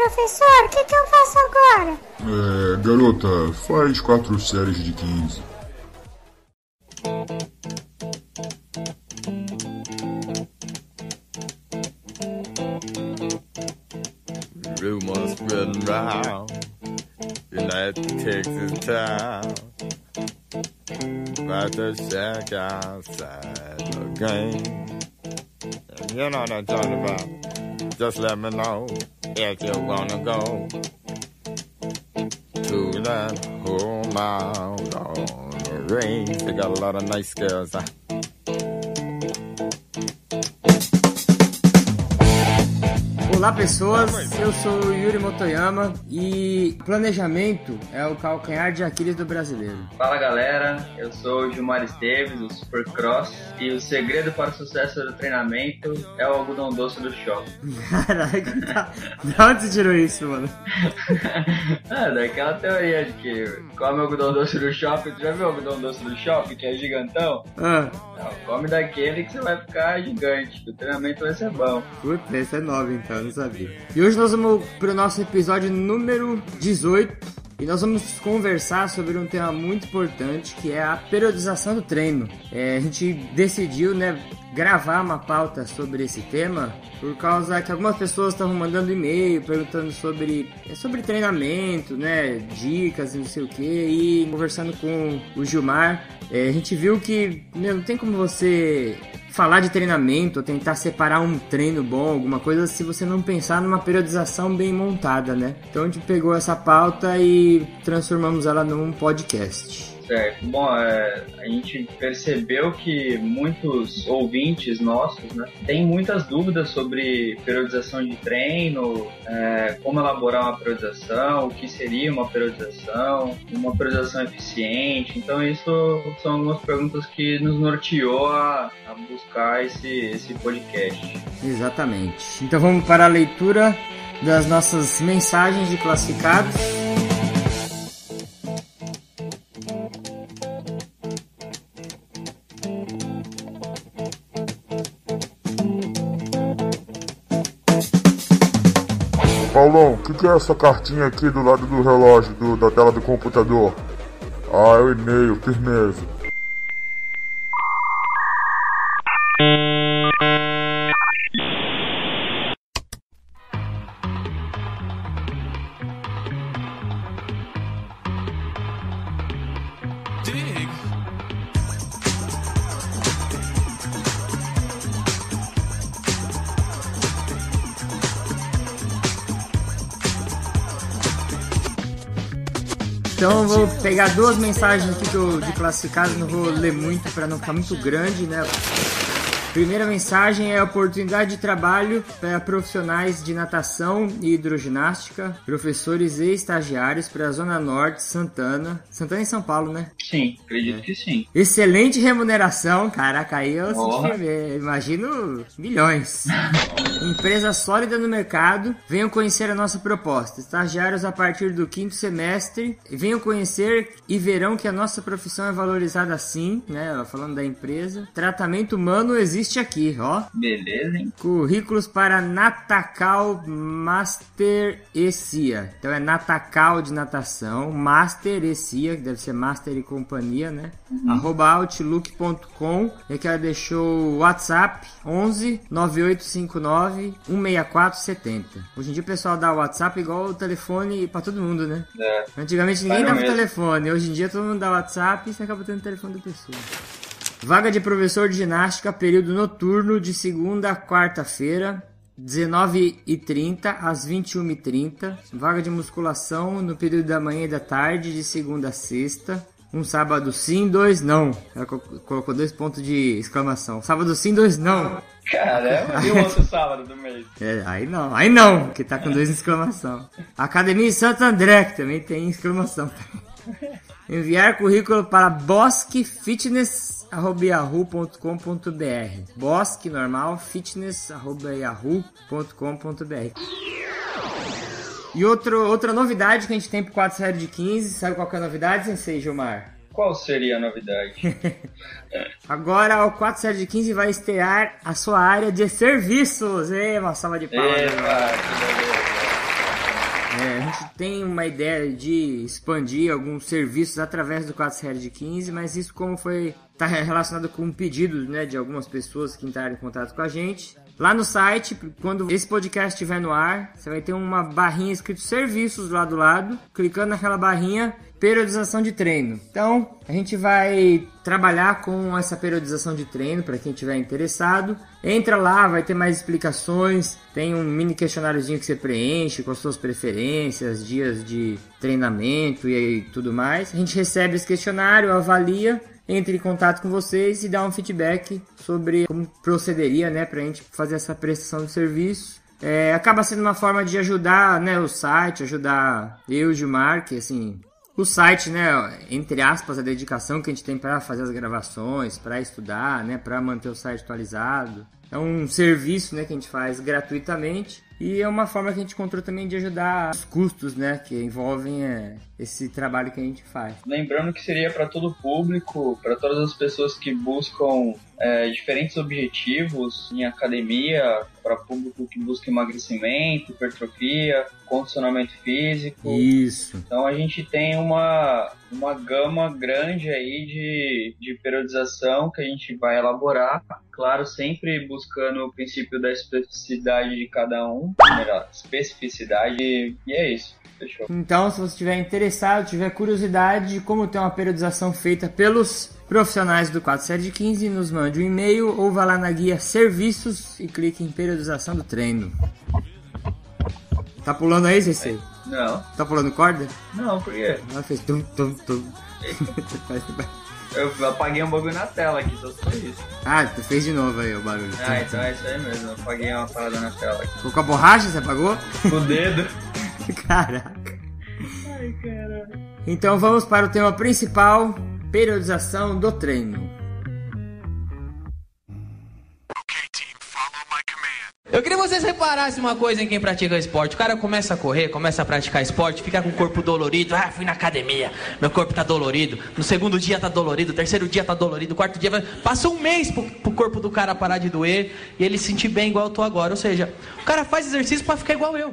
Professor, o que, que eu faço agora? É, garota, faz quatro séries de 15. Rumors spreading round in that Texas town about the shack outside the game. And you know what I'm talking about. Just let me know if you wanna go to that whole mile on the range. They got a lot of nice girls. Olá pessoas, eu sou o Yuri Motoyama e planejamento é o calcanhar de Aquiles do brasileiro. Fala galera, eu sou o Gilmar Esteves, do Supercross, e o segredo para o sucesso do treinamento é o algodão doce do shopping. Caraca, tá... de onde você tirou isso, mano? é, daquela teoria de que come algodão doce do shopping, tu já viu o algodão doce do shopping, que é gigantão? Ah. Não, come daquele que você vai ficar gigante, que o treinamento vai ser bom. Putz, esse é nove então, E hoje nós vamos pro nosso episódio número 18 e nós vamos conversar sobre um tema muito importante que é a periodização do treino. É, a gente decidiu, né, gravar uma pauta sobre esse tema por causa que algumas pessoas estavam mandando e-mail perguntando sobre é, sobre treinamento, né, dicas e não sei o que e conversando com o Gilmar, é, a gente viu que meu, não tem como você falar de treinamento, tentar separar um treino bom, alguma coisa, se você não pensar numa periodização bem montada, né? Então a gente pegou essa pauta e transformamos ela num podcast. Certo. Bom, é, a gente percebeu que muitos ouvintes nossos né, têm muitas dúvidas sobre periodização de treino, é, como elaborar uma periodização, o que seria uma periodização, uma periodização eficiente. Então, isso são algumas perguntas que nos norteou a, a buscar esse, esse podcast. Exatamente. Então, vamos para a leitura das nossas mensagens de classificados. Paulão, o que, que é essa cartinha aqui do lado do relógio, do, da tela do computador? Ah, é o e-mail, firmeza. Pegar duas mensagens aqui de classificados, não vou ler muito para não ficar muito grande, né? Primeira mensagem é oportunidade de trabalho para profissionais de natação e hidroginástica, professores e estagiários para a Zona Norte, Santana. Santana em São Paulo, né? Sim, acredito é. que sim. Excelente remuneração, caraca, aí eu oh. imagino milhões. Empresa sólida no mercado, venham conhecer a nossa proposta. Estagiários a partir do quinto semestre, venham conhecer e verão que a nossa profissão é valorizada assim, né? Falando da empresa. Tratamento humano existe existe aqui, ó. Beleza, hein? Currículos para Natacal Master e CIA. Então é Natacal de natação, Master e CIA, que deve ser Master e companhia, né? Uhum. Arroba outlook.com. E aqui ela deixou o WhatsApp 11 9859 16470. Hoje em dia o pessoal dá o WhatsApp igual o telefone para todo mundo, né? É. Antigamente ninguém dava o telefone, hoje em dia todo mundo dá WhatsApp e você acaba tendo o telefone da pessoa. Vaga de professor de ginástica, período noturno, de segunda a quarta-feira, 19h30 às 21h30. Vaga de musculação no período da manhã e da tarde, de segunda a sexta. Um sábado sim, dois não. Ela colocou dois pontos de exclamação. Sábado sim, dois não. Caramba, e o outro sábado do mês? É, aí não, aí não, que tá com dois exclamação. Academia Santo André, que também tem exclamação. Enviar currículo para Bosque Fitness yahoo.com.br Bosque normal fitness yahoo.com.br E outro, outra novidade que a gente tem pro 4 série de 15, sabe qual é a novidade, Sensei Gilmar? Qual seria a novidade? Agora o 4 série de 15 vai estrear a sua área de serviços. Ei, uma salva de palmas. É, a gente tem uma ideia de expandir alguns serviços através do 4 série de 15, mas isso como foi tá relacionado com um pedido né, de algumas pessoas que entraram em contato com a gente. Lá no site, quando esse podcast estiver no ar, você vai ter uma barrinha escrito serviços lá do lado. Clicando naquela barrinha, periodização de treino. Então, a gente vai trabalhar com essa periodização de treino para quem tiver interessado. Entra lá, vai ter mais explicações. Tem um mini questionáriozinho que você preenche com as suas preferências, dias de treinamento e tudo mais. A gente recebe esse questionário, avalia entre em contato com vocês e dá um feedback sobre como procederia, né, para a gente fazer essa prestação de serviço. É, acaba sendo uma forma de ajudar, né, o site, ajudar eu e o Gilmar, que assim, o site, né, entre aspas, a dedicação que a gente tem para fazer as gravações, para estudar, né, para manter o site atualizado. É um serviço, né, que a gente faz gratuitamente e é uma forma que a gente encontrou também de ajudar os custos, né, que envolvem é, esse trabalho que a gente faz. Lembrando que seria para todo o público, para todas as pessoas que buscam é, diferentes objetivos em academia, para público que busca emagrecimento, hipertrofia, condicionamento físico. Isso. Então a gente tem uma, uma gama grande aí de, de periodização que a gente vai elaborar. Claro, sempre buscando o princípio da especificidade de cada um, melhor, especificidade, e é isso. Fechou. Então, se você estiver interessado, tiver curiosidade de como ter uma periodização feita pelos profissionais do 4 série de 15, nos mande um e-mail ou vá lá na guia Serviços e clique em periodização do treino. Tá pulando aí, CC? Não. Tá pulando corda? Não, por quê? Ela fez tum, tum, tum. Eu apaguei um bagulho na tela aqui, só foi isso. ah, tu fez de novo aí o barulho. Ah, então é isso aí mesmo. Eu apaguei uma parada na tela aqui. Ficou com a borracha, você apagou? O dedo. Caraca. Ai, caralho. Então vamos para o tema principal: periodização do treino. Eu queria que vocês reparassem uma coisa em quem pratica esporte. O cara começa a correr, começa a praticar esporte, fica com o corpo dolorido. Ah, fui na academia, meu corpo tá dolorido. No segundo dia tá dolorido, terceiro dia tá dolorido, quarto dia. Passa um mês pro, pro corpo do cara parar de doer e ele se sentir bem igual eu tô agora. Ou seja, o cara faz exercício pra ficar igual eu.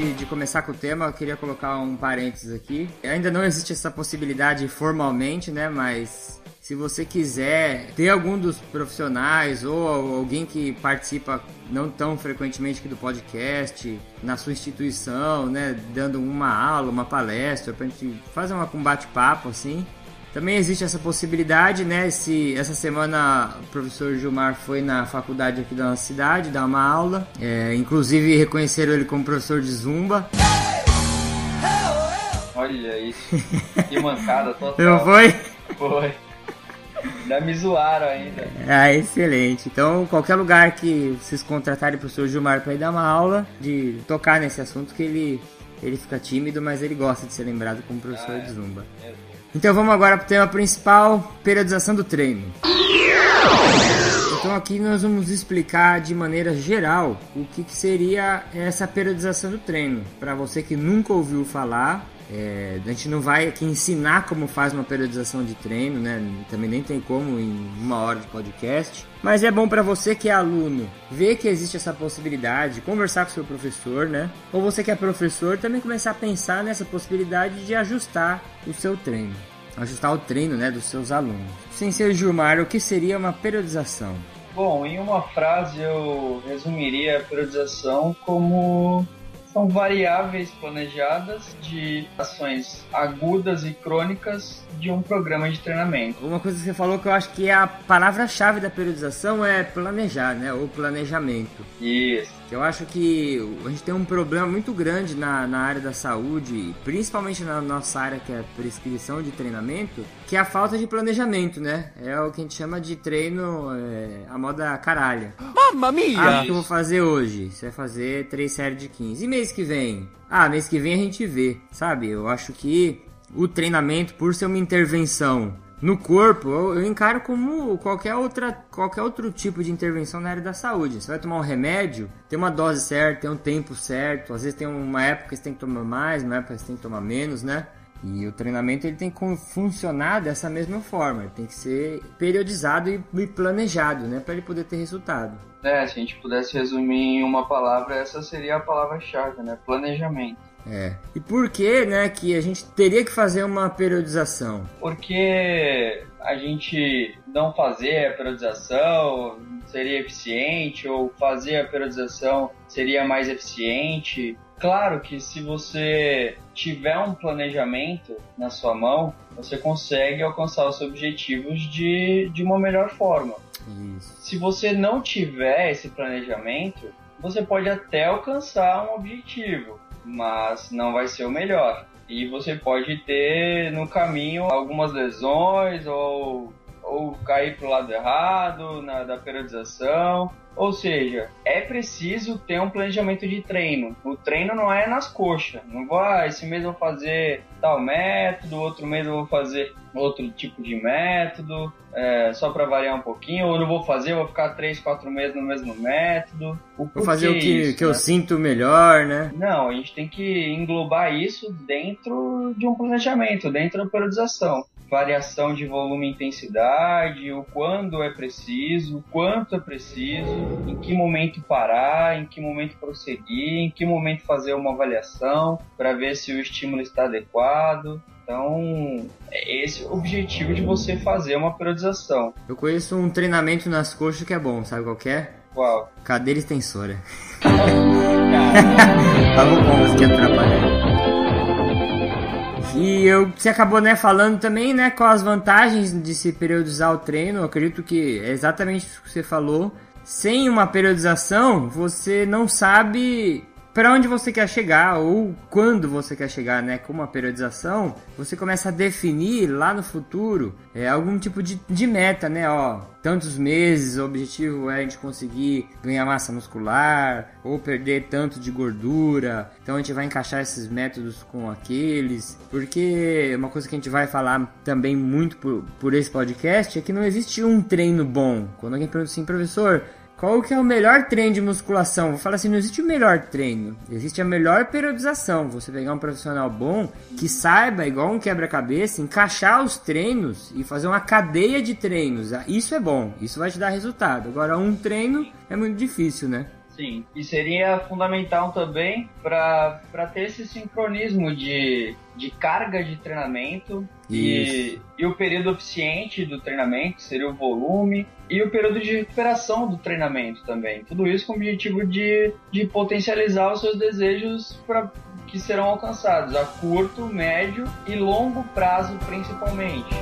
De, de- começar com o tema, eu queria colocar um parênteses aqui. Ainda não existe essa possibilidade formalmente, né? Mas se você quiser ter algum dos profissionais ou alguém que participa não tão frequentemente aqui do podcast na sua instituição, né? Dando uma aula, uma palestra, pra gente fazer uma, um bate-papo assim. Também existe essa possibilidade, né? Esse, essa semana o professor Gilmar foi na faculdade aqui da nossa cidade dar uma aula. É, inclusive reconheceram ele como professor de zumba. Olha isso. Que mancada total. Não foi? Foi. Ainda me zoaram ainda. Ah, excelente. Então, qualquer lugar que vocês contratarem o professor Gilmar para ir dar uma aula, de tocar nesse assunto, que ele, ele fica tímido, mas ele gosta de ser lembrado como professor de zumba. Então vamos agora para o tema principal, periodização do treino. Então aqui nós vamos explicar de maneira geral o que, que seria essa periodização do treino. Para você que nunca ouviu falar, é, a gente não vai aqui ensinar como faz uma periodização de treino, né? Também nem tem como em uma hora de podcast. Mas é bom para você que é aluno ver que existe essa possibilidade, conversar com seu professor, né? Ou você que é professor também começar a pensar nessa possibilidade de ajustar o seu treino, ajustar o treino, né, dos seus alunos. Sem ser Gilmar, o que seria uma periodização? Bom, em uma frase eu resumiria a periodização como são variáveis planejadas de ações agudas e crônicas de um programa de treinamento. Uma coisa que você falou que eu acho que é a palavra-chave da periodização é planejar, né? Ou planejamento. Isso. Eu acho que a gente tem um problema muito grande na, na área da saúde, principalmente na nossa área que é prescrição de treinamento, que é a falta de planejamento, né? É o que a gente chama de treino é, a moda caralha. Mamma mia! Ah, o que eu vou fazer hoje? Você vai fazer três séries de 15. E mês que vem? Ah, mês que vem a gente vê, sabe? Eu acho que o treinamento, por ser uma intervenção no corpo, eu, encaro como qualquer, outra, qualquer outro tipo de intervenção na área da saúde. Você vai tomar um remédio, tem uma dose certa, tem um tempo certo. Às vezes tem uma época que você tem que tomar mais, uma época que você tem que tomar menos, né? E o treinamento ele tem que funcionar dessa mesma forma, ele tem que ser periodizado e planejado, né, para ele poder ter resultado. É, se a gente pudesse resumir em uma palavra, essa seria a palavra-chave, né? Planejamento. É. E por que, né, que a gente teria que fazer uma periodização? Porque a gente não fazer a periodização seria eficiente ou fazer a periodização seria mais eficiente. Claro que se você tiver um planejamento na sua mão, você consegue alcançar os seus objetivos de, de uma melhor forma. Isso. Se você não tiver esse planejamento, você pode até alcançar um objetivo, mas não vai ser o melhor. E você pode ter no caminho algumas lesões ou, ou cair para o lado errado na, da periodização. Ou seja, é preciso ter um planejamento de treino. O treino não é nas coxas. Não vou, ah, esse mês eu vou fazer tal método, outro mês eu vou fazer outro tipo de método, é, só para variar um pouquinho. Ou não vou fazer, vou ficar três, quatro meses no mesmo método. O vou fazer o que, isso, que né? eu sinto melhor, né? Não, a gente tem que englobar isso dentro de um planejamento, dentro da periodização variação de volume e intensidade, o quando é preciso, o quanto é preciso, em que momento parar, em que momento prosseguir, em que momento fazer uma avaliação para ver se o estímulo está adequado. Então, é esse o objetivo de você fazer uma periodização. Eu conheço um treinamento nas coxas que é bom, sabe qual é? Qual? Cadeira extensora. Tava bom, mas que atrapalhar. E eu, você acabou né, falando também né, com as vantagens de se periodizar o treino. Eu acredito que é exatamente o que você falou. Sem uma periodização, você não sabe para onde você quer chegar ou quando você quer chegar, né? Com uma periodização, você começa a definir lá no futuro é, algum tipo de, de meta, né? Ó, tantos meses, o objetivo é a gente conseguir ganhar massa muscular ou perder tanto de gordura. Então a gente vai encaixar esses métodos com aqueles, porque uma coisa que a gente vai falar também muito por, por esse podcast é que não existe um treino bom. Quando alguém pergunta assim, professor, qual que é o melhor treino de musculação? Vou falar assim, não existe o melhor treino, existe a melhor periodização. Você pegar um profissional bom que saiba, igual um quebra-cabeça, encaixar os treinos e fazer uma cadeia de treinos. Isso é bom, isso vai te dar resultado. Agora, um treino é muito difícil, né? Sim, e seria fundamental também para ter esse sincronismo de, de carga de treinamento e, e o período eficiente do treinamento, seria o volume, e o período de recuperação do treinamento também. Tudo isso com o objetivo de, de potencializar os seus desejos para que serão alcançados a curto, médio e longo prazo principalmente.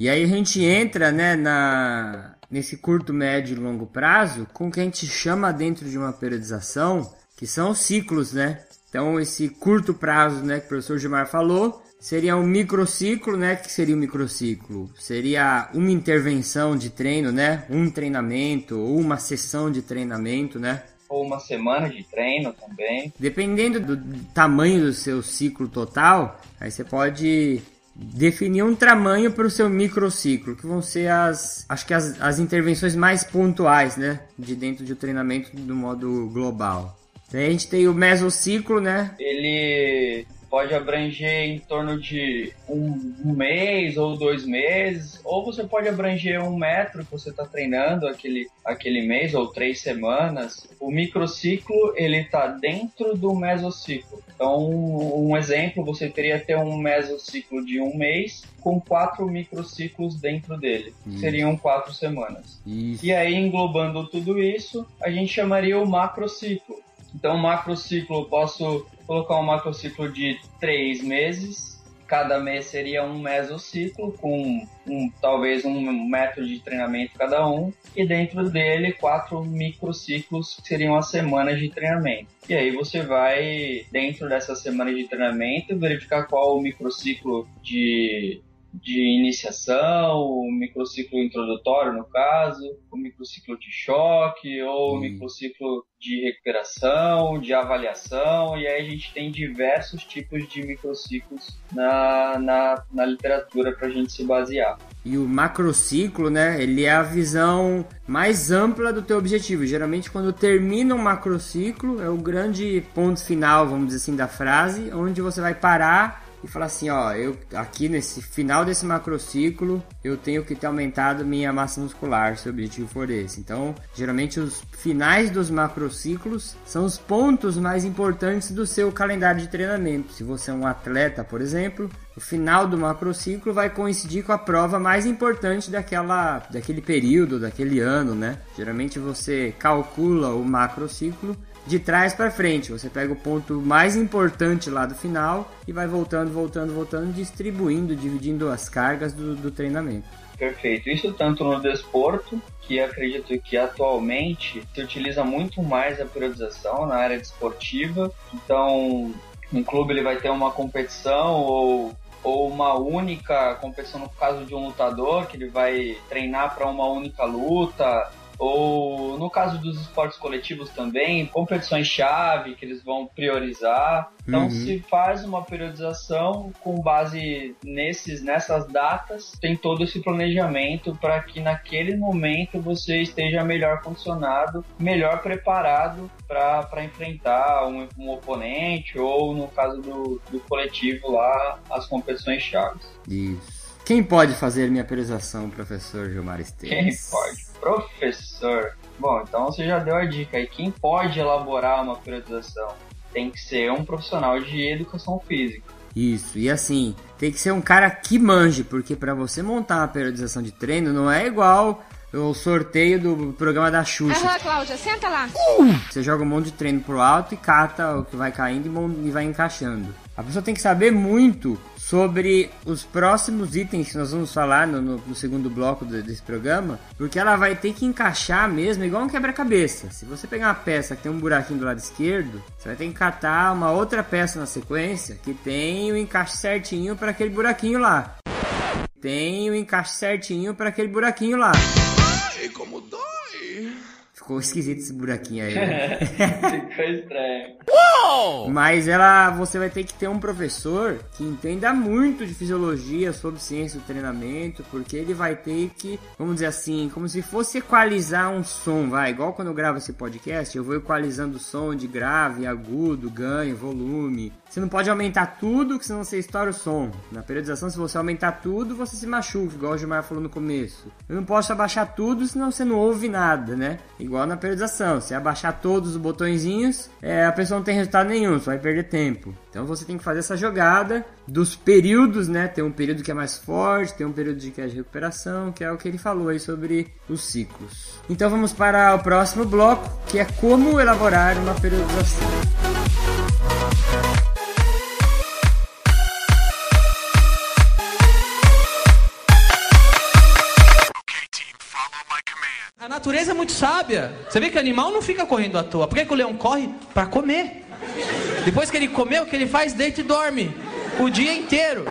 E aí a gente entra, né, na, nesse curto, médio e longo prazo com o que a gente chama dentro de uma periodização, que são os ciclos, né? Então esse curto prazo, né, que o professor Gilmar falou, seria um microciclo, né? Que seria um microciclo? Seria uma intervenção de treino, né? Um treinamento ou uma sessão de treinamento, né? Ou uma semana de treino também. Dependendo do tamanho do seu ciclo total, aí você pode definir um tamanho para o seu microciclo, que vão ser as, acho que as, as intervenções mais pontuais, né, de dentro do treinamento do modo global. A gente tem o mesociclo, né? Ele pode abranger em torno de um, um, mês ou dois meses, ou você pode abranger um metro que você está treinando aquele, aquele mês ou três semanas. O microciclo ele está dentro do mesociclo. Então, um exemplo, você teria ter um mesociclo de um mês com quatro microciclos dentro dele. Isso. Seriam quatro semanas. Isso. E aí, englobando tudo isso, a gente chamaria o macrociclo. Então, macrociclo, eu posso colocar um macrociclo de três meses. Cada mês seria um mesociclo com um, talvez um método de treinamento cada um. E dentro dele, quatro microciclos que seriam as semanas de treinamento. E aí você vai, dentro dessa semana de treinamento, verificar qual o microciclo de de iniciação, o microciclo introdutório, no caso, o microciclo de choque, ou o microciclo de recuperação, de avaliação, e aí a gente tem diversos tipos de microciclos na, na, na literatura para a gente se basear. E o macrociclo, né, ele é a visão mais ampla do teu objetivo. Geralmente quando termina um macrociclo, é o grande ponto final, vamos dizer assim, da frase, onde você vai parar e falar assim, ó, eu aqui nesse final desse macrociclo, eu tenho que ter aumentado minha massa muscular, se o objetivo for esse. Então, geralmente os finais dos macrociclos são os pontos mais importantes do seu calendário de treinamento. Se você é um atleta, por exemplo, o final do macrociclo vai coincidir com a prova mais importante daquela, daquele período, daquele ano, né? Geralmente você calcula o macrociclo de trás para frente. Você pega o ponto mais importante lá do final e vai voltando, voltando, voltando, distribuindo, dividindo as cargas do, do treinamento. Perfeito. Isso tanto no desporto, que acredito que atualmente se utiliza muito mais a periodização na área desportiva. Então, um clube ele vai ter uma competição ou ou uma única competição no caso de um lutador que ele vai treinar para uma única luta ou no caso dos esportes coletivos também, competições-chave que eles vão priorizar. Então uhum. se faz uma periodização com base nesses, nessas datas, tem todo esse planejamento para que naquele momento você esteja melhor condicionado, melhor preparado para enfrentar um, um, oponente ou no caso do, do coletivo lá, as competições chaves. Isso. Quem pode fazer minha periodização, professor Gilmar Esteves? Quem pode? Professor. Bom, então você já deu a dica aí. Quem pode elaborar uma periodização? Tem que ser um profissional de educação física. Isso, e assim, tem que ser um cara que manje, porque para você montar uma periodização de treino não é igual o sorteio do programa da Xuxa. Aham, Cláudia, senta lá. Você joga um monte de treino pro alto e cata o que vai caindo e vai encaixando. A pessoa tem que saber muito sobre os próximos itens que nós vamos falar no, no, no segundo bloco desse programa, porque ela vai ter que encaixar mesmo, igual um quebra-cabeça. Se você pegar uma peça que tem um buraquinho do lado esquerdo, você vai ter que catar uma outra peça na sequência que tem o encaixe certinho para aquele buraquinho lá. Tem o encaixe certinho para aquele buraquinho lá. Ai, como dói! Ficou esquisito esse buraquinho aí. Né? Ficou estranho. Mas ela, você vai ter que ter um professor que entenda muito de fisiologia, sobre ciência do treinamento, porque ele vai ter que, vamos dizer assim, como se fosse equalizar um som, vai, igual quando eu gravo esse podcast, eu vou equalizando o som de grave, agudo, ganho, volume. Você não pode aumentar tudo, que senão você estoura o som. Na periodização, se você aumentar tudo, você se machuca, igual o Gilmar falou no começo. Eu não posso abaixar tudo, senão você não ouve nada, né? Igual na periodização, se abaixar todos os botõezinhos, é, a pessoa não tem resultado nenhum, só vai perder tempo. Então você tem que fazer essa jogada dos períodos, né? Tem um período que é mais forte, tem um período de que é de recuperação, que é o que ele falou aí sobre os ciclos. Então vamos para o próximo bloco, que é como elaborar uma periodização. Natureza é muito sábia. Você vê que animal não fica correndo à toa. Por que, que o leão corre? Para comer. Depois que ele comeu, o que ele faz? Deita e dorme. O dia inteiro.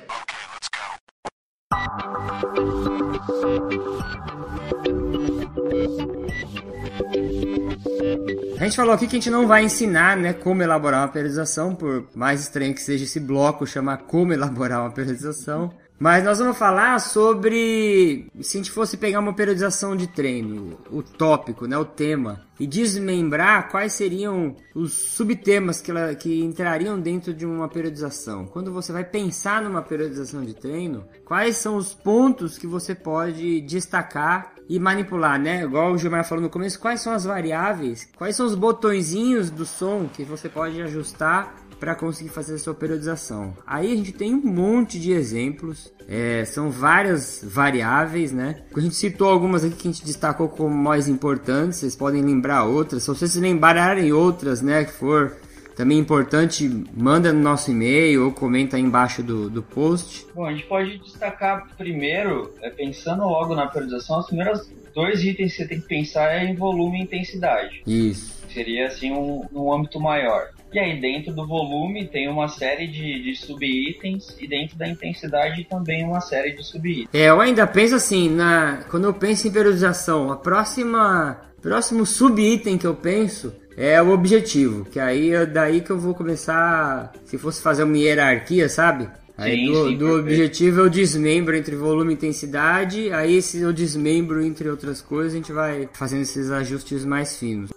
A gente falou aqui que a gente não vai ensinar, né, como elaborar uma periodização, por mais estranho que seja esse bloco chamar como elaborar uma periodização. Mas nós vamos falar sobre se a gente fosse pegar uma periodização de treino, o tópico, né, o tema, e desmembrar quais seriam os subtemas que, ela, que entrariam dentro de uma periodização. Quando você vai pensar numa periodização de treino, quais são os pontos que você pode destacar e manipular, né? Igual o Gilmar falou no começo, quais são as variáveis, quais são os botõezinhos do som que você pode ajustar para conseguir fazer a sua periodização. Aí a gente tem um monte de exemplos, é, são várias variáveis, né? A gente citou algumas aqui que a gente destacou como mais importantes, vocês podem lembrar outras. Se vocês lembrarem outras, né, que for também importante, manda no nosso e-mail ou comenta aí embaixo do, do post. Bom, a gente pode destacar primeiro, é, pensando logo na periodização, os primeiros dois itens que você tem que pensar é em volume e intensidade. Isso. Seria assim um, um âmbito maior. E aí dentro do volume tem uma série de, de sub-itens e dentro da intensidade também uma série de sub-itens. É, eu ainda penso assim, na quando eu penso em periodização, a próxima próximo sub-item que eu penso é o objetivo, que aí é daí que eu vou começar, se fosse fazer uma hierarquia, sabe? Aí Sim, do, sim, do objetivo eu desmembro entre volume e intensidade, aí se eu desmembro entre outras coisas, a gente vai fazendo esses ajustes mais finos.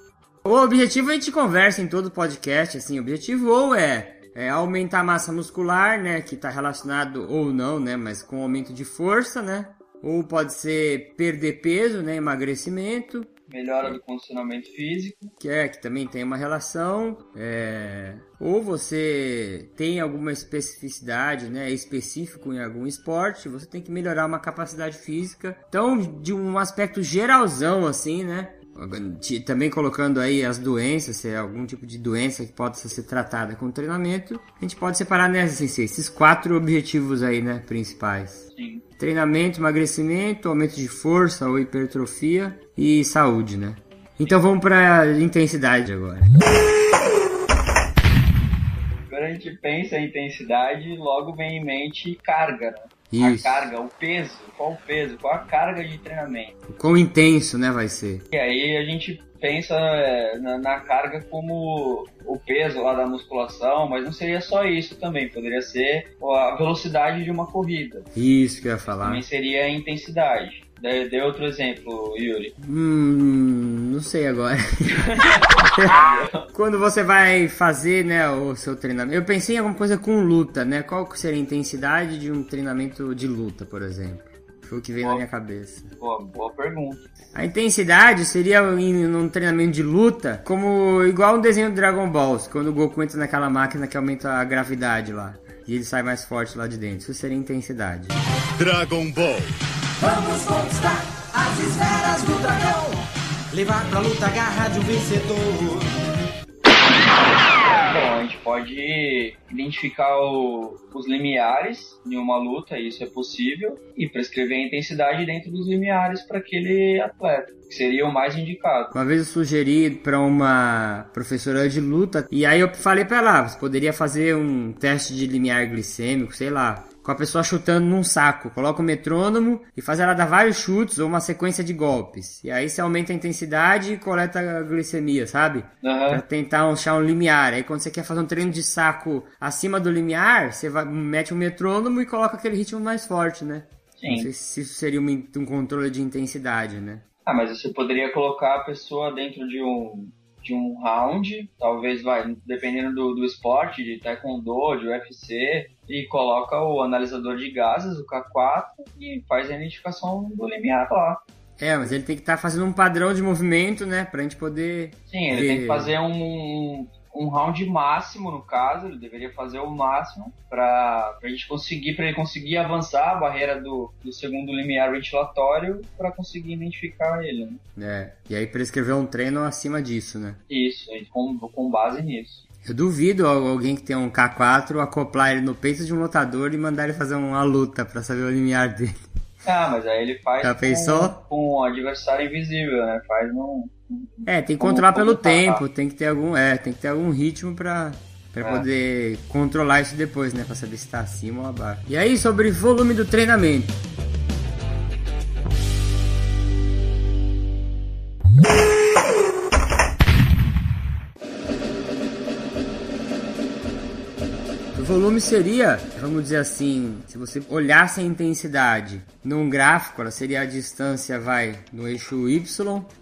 O objetivo a gente conversa em todo podcast, assim, o objetivo ou é, é aumentar a massa muscular, né, que está relacionado ou não, né, mas com aumento de força, né, ou pode ser perder peso, né, emagrecimento, Melhora do condicionamento físico. que é que também tem uma relação, é, ou você tem alguma especificidade, né, específico em algum esporte, você tem que melhorar uma capacidade física. Então, de um aspecto geralzão assim, né, também colocando aí as doenças, se é algum tipo de doença que pode ser tratada com treinamento, a gente pode separar nessas, assim, esses quatro objetivos aí, né, principais. Sim. Treinamento, emagrecimento, aumento de força ou hipertrofia e saúde, né? Então vamos para intensidade agora. Quando a gente pensa em intensidade, logo vem em mente carga, né? Isso. A carga, o peso. Qual o peso? Qual a carga de treinamento? Quão intenso, né, vai ser? E aí a gente pensa é, na, na carga como o peso lá da musculação, mas não seria só isso também. Poderia ser a velocidade de uma corrida. Isso que eu ia falar. Também seria a intensidade. Dê, dê outro exemplo, Yuri. Hum, não sei agora. Quando você vai fazer, né, o seu treinamento. Eu pensei em alguma coisa com luta, né? Qual seria a intensidade de um treinamento de luta, por exemplo? Foi o que veio na minha cabeça. Boa, boa pergunta. A intensidade seria em um treinamento de luta, como igual um desenho do Dragon Ball, quando o Goku entra naquela máquina que aumenta a gravidade lá. E ele sai mais forte lá de dentro. Isso seria intensidade. Dragon Ball. Vamos conquistar as esferas do dragão. Levar pra luta a garra de um vencedor. Bom, a gente pode identificar o- os limiares em uma luta, isso é possível, e prescrever a intensidade dentro dos limiares para aquele atleta, que seria o mais indicado. Uma vez eu sugeri pra uma professora de luta e aí eu falei pra ela, ah, você poderia fazer um teste de limiar glicêmico, sei lá, com a pessoa chutando num saco, coloca o metrônomo e faz ela dar vários chutes ou uma sequência de golpes. E aí você aumenta a intensidade e coleta a glicemia, sabe? Aham. Pra tentar achar um limiar. Aí quando você quer fazer um treino de saco acima do limiar, você vai, mete um metrônomo e coloca aquele ritmo mais forte, né? Não sei Sim. se isso seria in- um controle de intensidade, né? Ah, mas você poderia colocar a pessoa dentro de um de um round, talvez vai, dependendo do, do esporte, de taekwondo, de UFC, e coloca o analisador de gases, o K4, e faz a identificação do limiar lá. É, mas ele tem que estar fazendo um padrão de movimento, né? Pra gente poder. Sim, ele ver. tem que fazer um, um round máximo, no caso, ele deveria fazer o máximo para a gente conseguir, para ele conseguir avançar a barreira do, do segundo limiar ventilatório para conseguir identificar ele. Né? É, e aí prescrever um treino acima disso, né? Isso, com, com base nisso. Eu duvido al- alguém que tem um K4 acoplar ele no peito de um lutador e mandar ele fazer uma luta pra saber o limiar dele. Ah, mas aí ele faz Já com, pensou? com o adversário invisível, né? Faz num. É, tem que controlar pelo tempo, tem que ter algum, é, tem que ter algum ritmo pra, pra É. poder controlar isso depois, né? Pra saber se tá acima ou abaixo. E aí, sobre volume do treinamento. Volume seria, vamos dizer assim, se você olhasse a intensidade num gráfico, ela seria a distância vai no eixo Y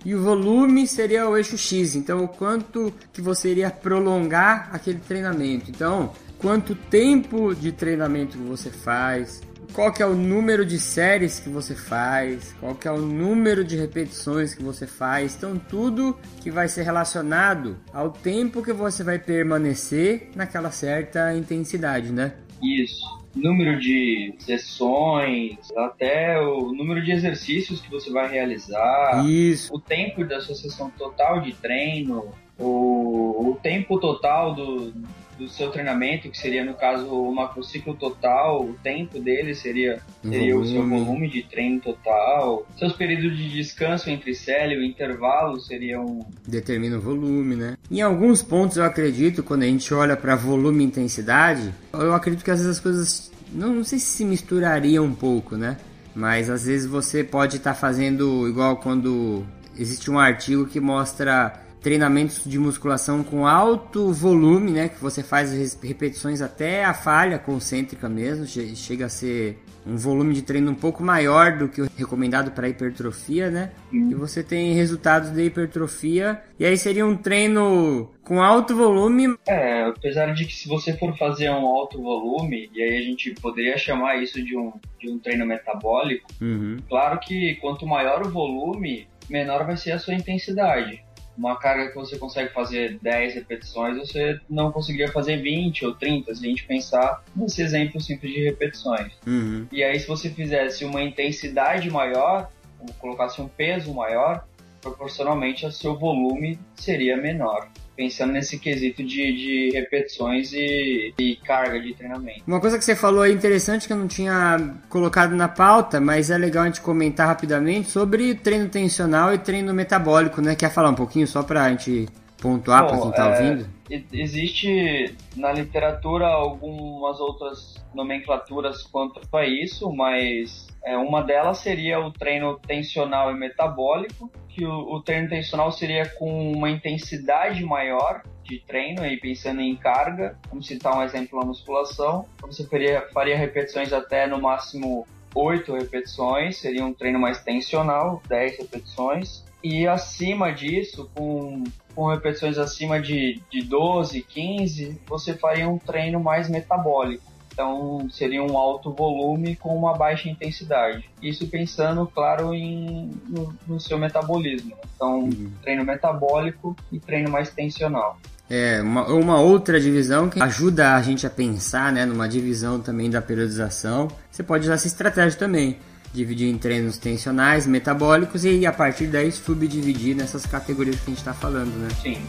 e o volume seria o eixo X. Então, o quanto que você iria prolongar aquele treinamento. Então, quanto tempo de treinamento você faz, qual que é o número de séries que você faz, qual que é o número de repetições que você faz. Então tudo que vai ser relacionado ao tempo que você vai permanecer naquela certa intensidade, né? Isso. Número de sessões, até o número de exercícios que você vai realizar. Isso. o tempo da sua sessão total de treino, o, o tempo total do, do seu treinamento, que seria no caso o macrociclo total, o tempo dele seria, seria o seu Volume. de treino total, seus períodos de descanso entre série, o intervalo seriam determina o volume, né? Em alguns pontos eu acredito, quando a gente olha para volume e intensidade, eu acredito que às vezes as coisas não, não sei se se misturariam um pouco, né? Mas às vezes você pode estar fazendo igual quando existe um artigo que mostra treinamentos de musculação com alto volume, né? Que você faz repetições até a falha concêntrica mesmo, che- chega a ser um volume de treino um pouco maior do que o recomendado para hipertrofia, né? E você tem resultados de hipertrofia, e aí seria um treino com alto volume, É, apesar de que se você for fazer um alto volume, e aí a gente poderia chamar isso de um, de um treino metabólico, Uhum. claro que quanto maior o volume, menor vai ser a sua intensidade. Uma carga que você consegue fazer 10 repetições, você não conseguiria fazer 20 ou 30, se a gente pensar nesse exemplo simples de repetições. Uhum. E aí, se você fizesse uma intensidade maior, ou colocasse um peso maior, proporcionalmente o seu volume seria menor. Pensando nesse quesito de, de repetições e, e carga de treinamento. Uma coisa que você falou aí interessante que eu não tinha colocado na pauta, mas é legal a gente comentar rapidamente sobre treino tensional e treino metabólico, né? Quer falar um pouquinho só pra gente pontuar Bom, quem tá é, ouvindo? Existe na literatura algumas outras nomenclaturas quanto a isso, mas é, uma delas seria o treino tensional e metabólico, que o, o treino tensional seria com uma intensidade maior de treino, aí pensando em carga, vamos citar um exemplo na musculação, você faria, faria repetições até no máximo 8 repetições, seria um treino mais tensional, 10 repetições, e acima disso, com, com repetições acima de, de 12, 15, você faria um treino mais metabólico. Então seria um alto volume com uma baixa intensidade. Isso pensando, claro, em, no, no seu metabolismo. Então, treino metabólico e treino mais tensional. É, uma, uma outra divisão que ajuda a gente a pensar, né, numa divisão também da periodização. Você pode usar essa estratégia também. Dividir em treinos tensionais, metabólicos e a partir daí subdividir nessas categorias que a gente está falando, né? Sim.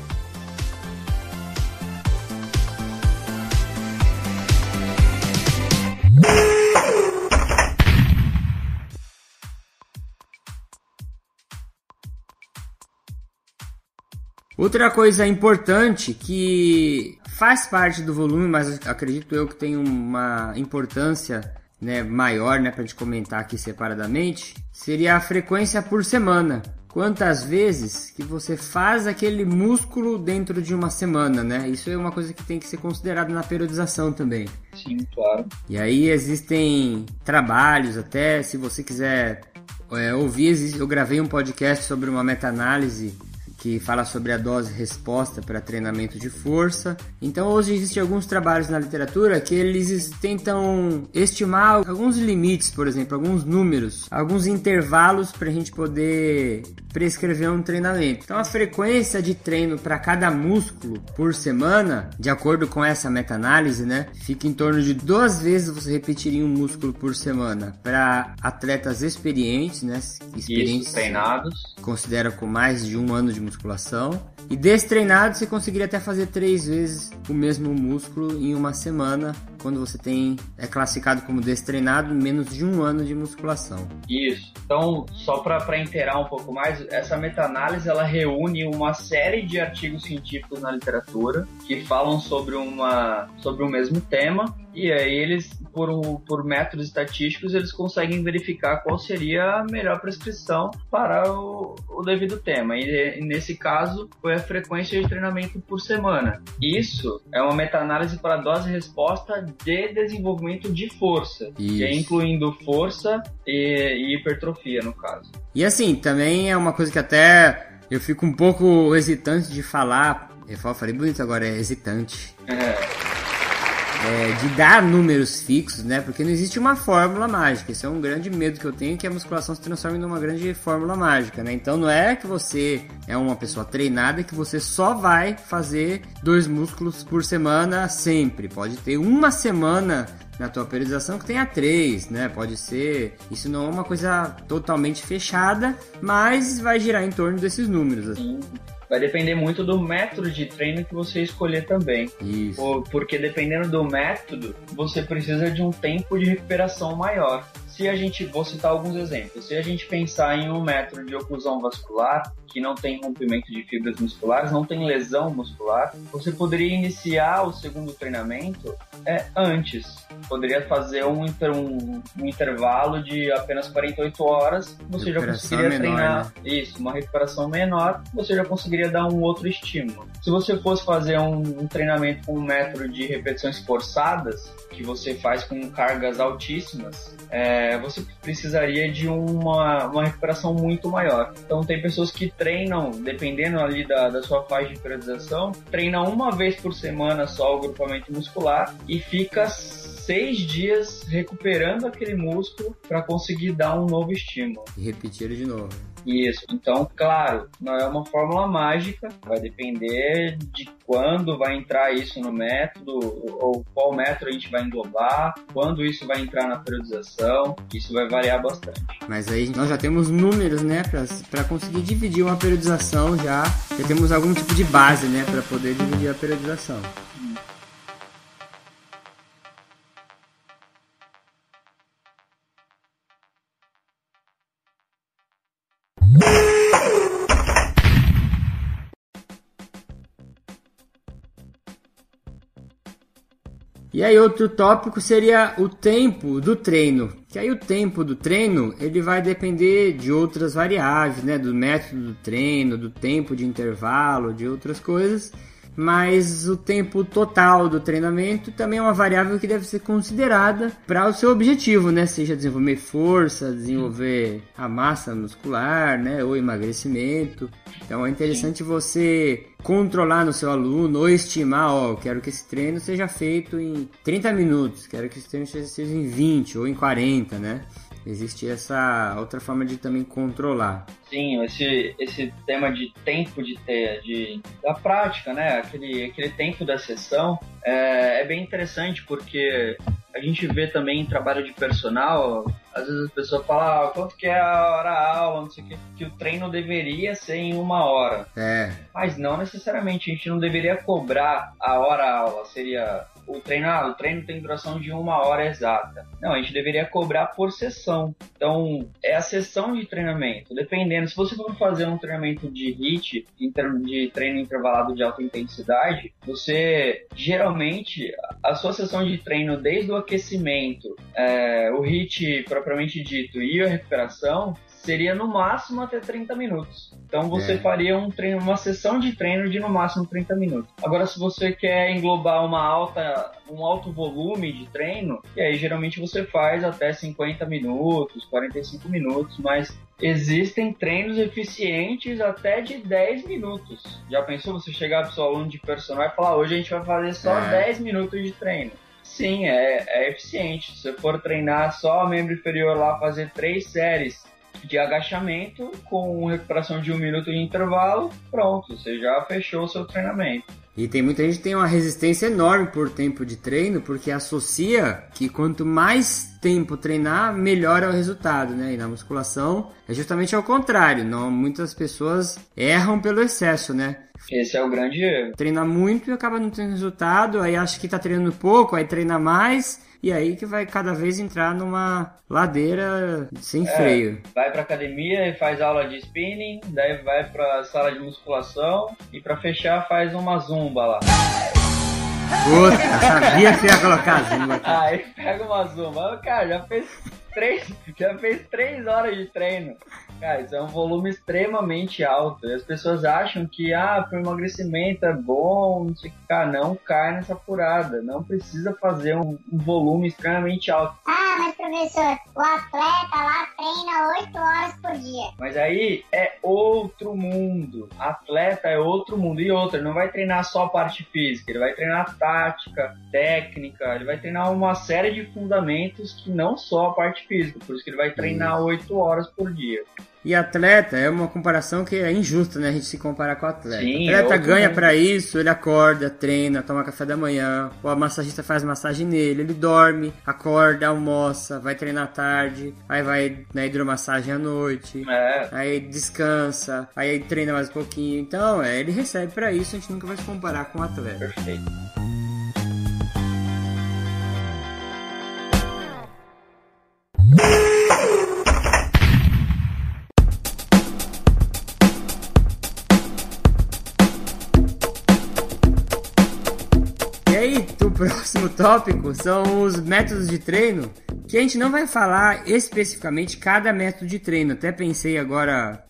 Outra coisa importante que faz parte do volume, mas acredito eu que tem uma importância né, maior né, para gente comentar aqui separadamente, seria a frequência por semana. Quantas vezes que você faz aquele músculo dentro de uma semana, né? Isso é uma coisa que tem que ser considerado na periodização também. Sim, claro. E aí existem trabalhos, até se você quiser é, ouvir, eu gravei um podcast sobre uma meta-análise que fala sobre a dose-resposta para treinamento de força. Então hoje existem alguns trabalhos na literatura que eles tentam estimar alguns limites, por exemplo, alguns números, alguns intervalos para a gente poder prescrever um treinamento. Então a frequência de treino para cada músculo por semana, de acordo com essa meta-análise, né, fica em torno de duas vezes você repetiria um músculo por semana para atletas experientes, né, experientes Isso, treinados. considera com mais de um ano de musculação. E destreinado você conseguiria até fazer três vezes o mesmo músculo em uma semana, quando você tem é classificado como destreinado menos de um ano de musculação. Isso. Então, só para inteirar um pouco mais, essa meta-análise ela reúne uma série de artigos científicos na literatura que falam sobre uma sobre o mesmo tema e aí eles por, um- por métodos estatísticos eles conseguem verificar qual seria a melhor prescrição para o, o devido tema. E, e nesse caso foi a frequência de treinamento por semana. Isso é uma meta-análise para dose e resposta de desenvolvimento de força, que é incluindo força e, e hipertrofia no caso. E assim, também é uma coisa que até eu fico um pouco hesitante de falar. Eu falei bonito agora, é hesitante. É, é, de dar números fixos, né? Porque não existe uma fórmula mágica. Isso é um grande medo que eu tenho, que a musculação se transforme numa grande fórmula mágica, né? Então não é que você é uma pessoa treinada que você só vai fazer dois músculos por semana sempre. Pode ter uma semana na tua periodização que tenha três, né? Pode ser. Isso não é uma coisa totalmente fechada, mas vai girar em torno desses números. assim. Vai depender muito do método de treino que você escolher também. Isso. Por- Porque dependendo do método, você precisa de um tempo de recuperação maior. Se a gente, vou citar alguns exemplos, se a gente pensar em um método de oclusão vascular, que não tem rompimento de fibras musculares, não tem lesão muscular, você poderia iniciar o segundo treinamento é, antes. Poderia fazer um, um- um intervalo de apenas 48 horas, você já conseguiria menor, treinar né? isso, uma recuperação menor, você já conseguiria dar um outro estímulo. Se você fosse fazer um, um treinamento com um método de repetições forçadas, que você faz com cargas altíssimas, é, você precisaria de uma, uma recuperação muito maior. Então tem pessoas que treinam, dependendo ali da, da sua faixa de periodização, treina uma vez por semana só o grupamento muscular e fica seis dias recuperando aquele músculo para conseguir dar um novo estímulo. E repetir de novo. Isso. Então, claro, não é uma fórmula mágica, vai depender de quando vai entrar isso no método, ou qual método a gente vai englobar, quando isso vai entrar na periodização, isso vai variar bastante. Mas aí nós já temos números, né, pra conseguir dividir uma periodização já. Já temos algum tipo de base, né, pra poder dividir a periodização. E aí outro tópico seria o tempo do treino. Que aí o tempo do treino, ele vai depender de outras variáveis, né, do método do treino, do tempo de intervalo, de outras coisas. Mas o tempo total do treinamento também é uma variável que deve ser considerada para o seu objetivo, né? Seja desenvolver força, desenvolver a massa muscular, né? Ou emagrecimento. Então é interessante você controlar no seu aluno ou estimar, ó, quero que esse treino seja feito em 30 minutos, quero que esse treino seja em 20 ou em 40, né? Existe essa outra forma de também controlar. Sim, esse, esse tema de tempo de ter, de, da prática, né? Aquele, aquele tempo da sessão é, é bem interessante porque a gente vê também em trabalho de personal, às vezes a pessoa fala, ah, quanto que é a hora aula, não sei o que, que o treino deveria ser em uma hora. É, Mas não necessariamente, a gente não deveria cobrar a hora aula, seria o treino, ah, o treino tem duração de uma hora exata. Não, a gente deveria cobrar por sessão. Então, é a sessão de treinamento. Dependendo, se você for fazer um treinamento de termos de treino intervalado de alta intensidade, você geralmente a sua sessão de treino desde o aquecimento, é, o HIIT propriamente dito e a recuperação seria no máximo até 30 minutos. Então você É. faria um treino, uma sessão de treino de no máximo 30 minutos. Agora, se você quer englobar uma alta, um alto volume de treino, e aí geralmente você faz até 50 minutos, 45 minutos, mas existem treinos eficientes até de 10 minutos. Já pensou você chegar pro seu aluno de personal e falar, hoje a gente vai fazer só É. 10 minutos de treino? Sim, é, é eficiente. Se você for treinar só membro inferior lá, fazer três séries de agachamento com recuperação de um minuto de intervalo, pronto, você já fechou o seu treinamento. E tem muita gente que tem uma resistência enorme por tempo de treino, porque associa que quanto mais tempo treinar, melhor é o resultado, né? E na musculação é justamente ao contrário. Não, muitas pessoas erram pelo excesso, né? Esse é o grande erro. Treina muito e acaba não tendo resultado, aí acha que tá treinando pouco, aí treina mais, e aí que vai cada vez entrar numa ladeira sem É. freio. Vai pra academia e faz aula de spinning, daí vai pra sala de musculação e pra fechar faz uma zumba lá. Puta, sabia que ia colocar zumba aqui. Aí pega uma zumba. Cara, já fez três, já fez três horas de treino. Cara, isso é um volume extremamente alto. E as pessoas acham que, ah, pro emagrecimento é bom, não sei o que. Cara, não cai nessa furada. Não precisa fazer um, um volume extremamente alto. Ah, mas professor, o atleta lá treina 8 horas por dia. Mas aí é outro mundo. Atleta é outro mundo. E outra, ele não vai treinar só a parte física, ele vai treinar tática, técnica, ele vai treinar uma série de fundamentos que não só a parte física. Por isso que ele vai treinar 8 horas por dia. E atleta é uma comparação que é injusta, né? A gente se comparar com atleta. Sim, o atleta é outro ganha pra isso, ele acorda, treina, toma café da manhã, o massagista faz massagem nele, ele dorme, acorda, almoça, vai treinar à tarde, aí vai na hidromassagem à noite. É, Aí descansa, aí treina mais um pouquinho. Então, é, ele recebe pra isso, a gente nunca vai se comparar com o atleta. perfeito. Próximo tópico são os métodos de treino, que a gente não vai falar especificamente cada método de treino. Até pensei agora,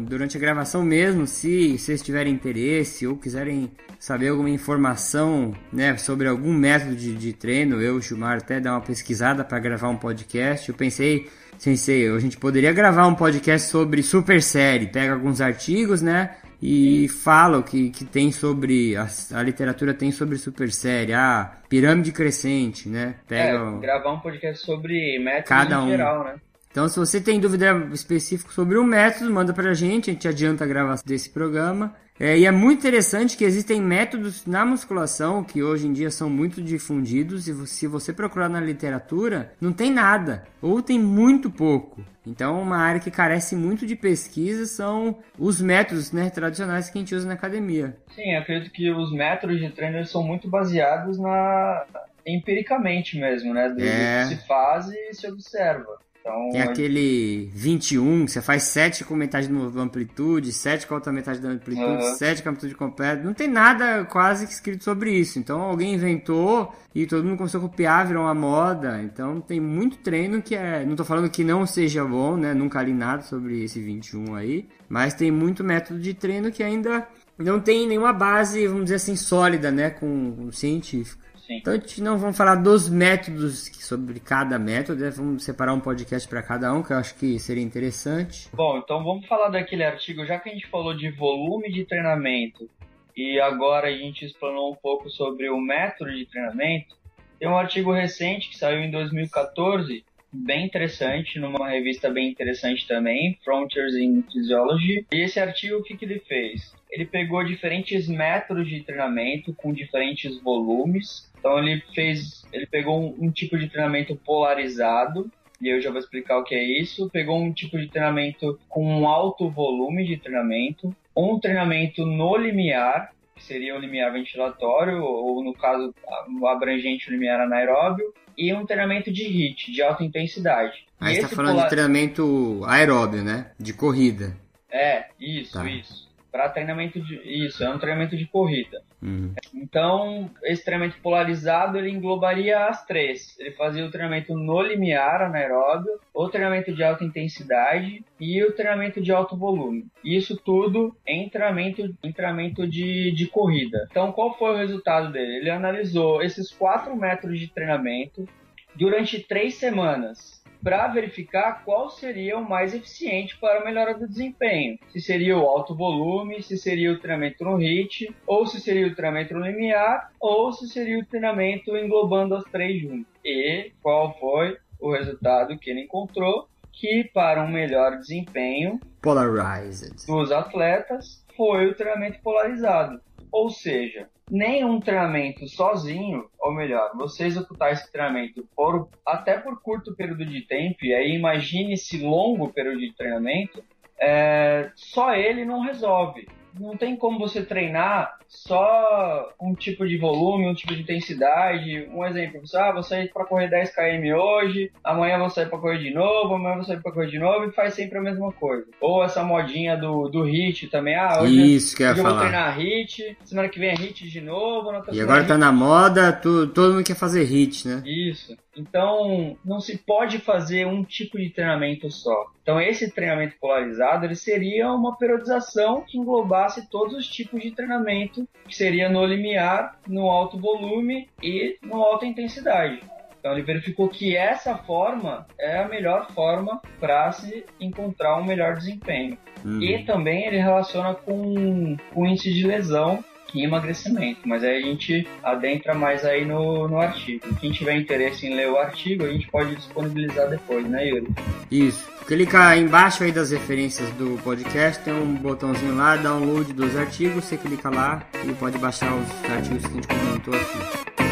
durante a gravação mesmo, se vocês tiverem interesse ou quiserem saber alguma informação né, sobre algum método de, de treino, eu Gilmar até dar uma pesquisada para gravar um podcast. Eu pensei, sensei, a gente poderia gravar um podcast sobre super série, pega alguns artigos, né? E fala o que, que tem sobre a, a literatura tem sobre super série, a pirâmide crescente, né? Pega É, gravar um podcast sobre métodos Cada em um. geral, né? Então, se você tem dúvida específica sobre um método, manda pra gente, a gente adianta a gravação desse programa. É, e é muito interessante que existem métodos na musculação que hoje em dia são muito difundidos e se você procurar na literatura, não tem nada, ou tem muito pouco. Então, uma área que carece muito de pesquisa são os métodos né, tradicionais que a gente usa na academia. Sim, acredito que os métodos de treino são muito baseados na empiricamente mesmo, né? Do, do É. que se faz e se observa. Então, Tem aquele 21, que você faz 7 com metade da amplitude, 7 com a outra metade da amplitude, Aham. 7 com a amplitude completa. Não tem nada quase que escrito sobre isso. Então alguém inventou e todo mundo começou a copiar, virou uma moda. Então tem muito treino que é. Não tô falando que não seja bom, né? Nunca li nada sobre esse 21 aí. Mas tem muito método de treino que ainda não tem nenhuma base, vamos dizer assim, sólida, né? Com, com científica. Sim. Então a gente não vamos falar dos métodos sobre cada método, né? vamos separar um podcast para cada um, que eu acho que seria interessante. Bom, então vamos falar daquele artigo, já que a gente falou de volume de treinamento e agora a gente explanou um pouco sobre o método de treinamento, tem um artigo recente que saiu em 2014, bem interessante, numa revista bem interessante também, Frontiers in Physiology. E esse artigo, o que, que ele fez? Ele pegou diferentes métodos de treinamento com diferentes volumes. Então ele fez, ele pegou um, um tipo de treinamento polarizado, e eu já vou explicar o que é isso. Pegou um tipo de treinamento com um alto volume de treinamento, um treinamento no limiar, que seria o limiar ventilatório, ou no caso o abrangente o limiar anaeróbio, e um treinamento de HIIT, de alta intensidade. Aí tá esse falando polar- de treinamento aeróbio, né? De corrida. É, isso, Tá. isso. Para treinamento de. Isso, é um treinamento de corrida. Uhum. Então, esse treinamento polarizado ele englobaria as três. Ele fazia o treinamento no limiar anaeróbio, o treinamento de alta intensidade e o treinamento de alto volume. Isso tudo em treinamento, em treinamento de, de corrida. Então, qual foi o resultado dele? Ele analisou esses quatro métodos de treinamento durante três semanas para verificar qual seria o mais eficiente para a melhora do desempenho. Se seria o alto volume, se seria o treinamento no HIIT, ou se seria o treinamento no limiar, ou se seria o treinamento englobando as três juntas. E qual foi o resultado que ele encontrou? Que para um melhor desempenho Polarized. dos atletas foi o treinamento polarizado. Ou seja, nenhum treinamento sozinho, ou melhor, você executar esse treinamento por até por curto período de tempo, e aí imagine esse longo período de treinamento, é, só ele não resolve. Não tem como você treinar só um tipo de volume, um tipo de intensidade. Um exemplo, você, ah, vou sair para correr 10 km hoje, amanhã vou sair para correr de novo, amanhã vou sair para correr de novo e faz sempre a mesma coisa. Ou essa modinha do, do HIT também, ah, hoje, Isso eu ia hoje eu vou treinar HIT, semana que vem é HIT de novo, E agora tá na moda, tu- todo mundo quer fazer hit, né? isso. Então, não se pode fazer um tipo de treinamento só. Então, esse treinamento polarizado, ele seria uma periodização que englobasse todos os tipos de treinamento, que seria no limiar, no alto volume e no alta intensidade. Então, ele verificou que essa forma é a melhor forma para se encontrar um melhor desempenho. Hum. E também ele relaciona com, com o índice de lesão e emagrecimento. Mas aí a gente adentra mais aí no, no artigo. Quem tiver interesse em ler o artigo, a gente pode disponibilizar depois, né, Yuri? Isso. Clica embaixo aí das referências do podcast, tem um botãozinho lá, download dos artigos, você clica lá e pode baixar os artigos que a gente comentou aqui.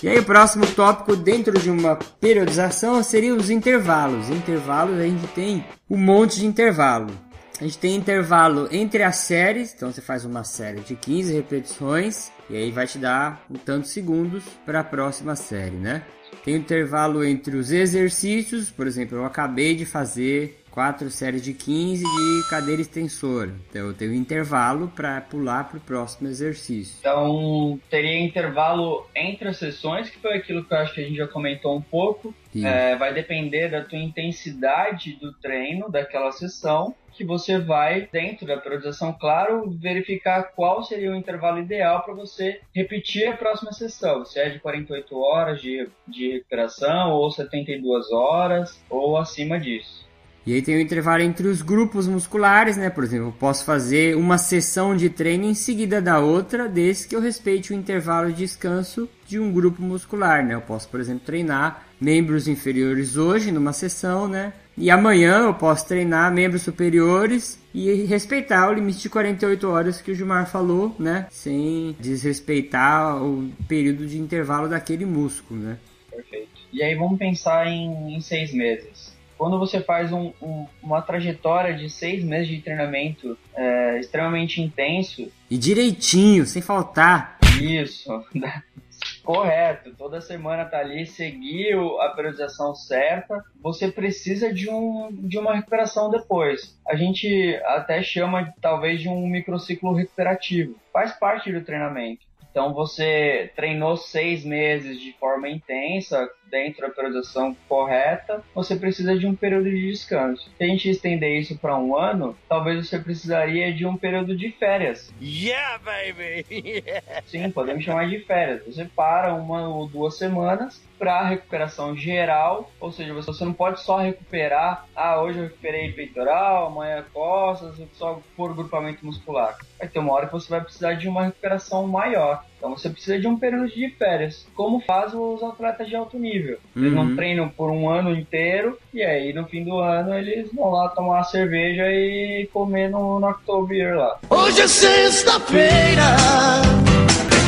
E aí o próximo tópico dentro de uma periodização seria os intervalos. Intervalos a gente tem um monte de intervalo. A gente tem intervalo entre as séries, então você faz uma série de 15 repetições e aí vai te dar um tantos segundos para a próxima série, né? Tem intervalo entre os exercícios, por exemplo, eu acabei de fazer quatro séries de 15 de cadeira extensora. Então eu tenho intervalo para pular para o próximo exercício. Então teria intervalo entre as sessões, que foi aquilo que eu acho que a gente já comentou um pouco. É, vai depender da tua intensidade do treino daquela sessão que você vai, dentro da periodização, claro, verificar qual seria o intervalo ideal para você repetir a próxima sessão. Se é de 48 horas de, de recuperação, ou 72 horas, ou acima disso. E aí tem o intervalo entre os grupos musculares, né? Por exemplo, eu posso fazer uma sessão de treino em seguida da outra, desde que eu respeite o intervalo de descanso de um grupo muscular, né? Eu posso, por exemplo, treinar membros inferiores hoje numa sessão, né? E amanhã eu posso treinar membros superiores e respeitar o limite de 48 horas que o Gilmar falou, né? Sem desrespeitar o período de intervalo daquele músculo, né? Perfeito. E aí vamos pensar em, em seis meses quando você faz um, um, uma trajetória de seis meses de treinamento é, extremamente intenso. E direitinho, sem faltar. Isso, correto. Toda semana tá ali, seguiu a periodização certa. Você precisa de, um, de uma recuperação depois. A gente até chama talvez de um microciclo recuperativo. Faz parte do treinamento. Então você treinou seis meses de forma intensa, dentro da periodização correta, você precisa de um período de descanso. Se a gente estender isso para um ano, talvez você precisaria de um período de férias. Yeah, baby! Yeah. Sim, podemos chamar de férias. Você para uma ou duas semanas para recuperação geral, ou seja, você não pode só recuperar, ah, hoje eu recuperei peitoral, amanhã costas, só por grupamento muscular. Vai ter uma hora que você vai precisar de uma recuperação maior. Então você precisa de um período de férias, como faz os atletas de alto nível. Eles Uhum. não treinam por um ano inteiro e aí no fim do ano eles vão lá tomar cerveja e comer no, no Oktober lá. Hoje é sexta-feira.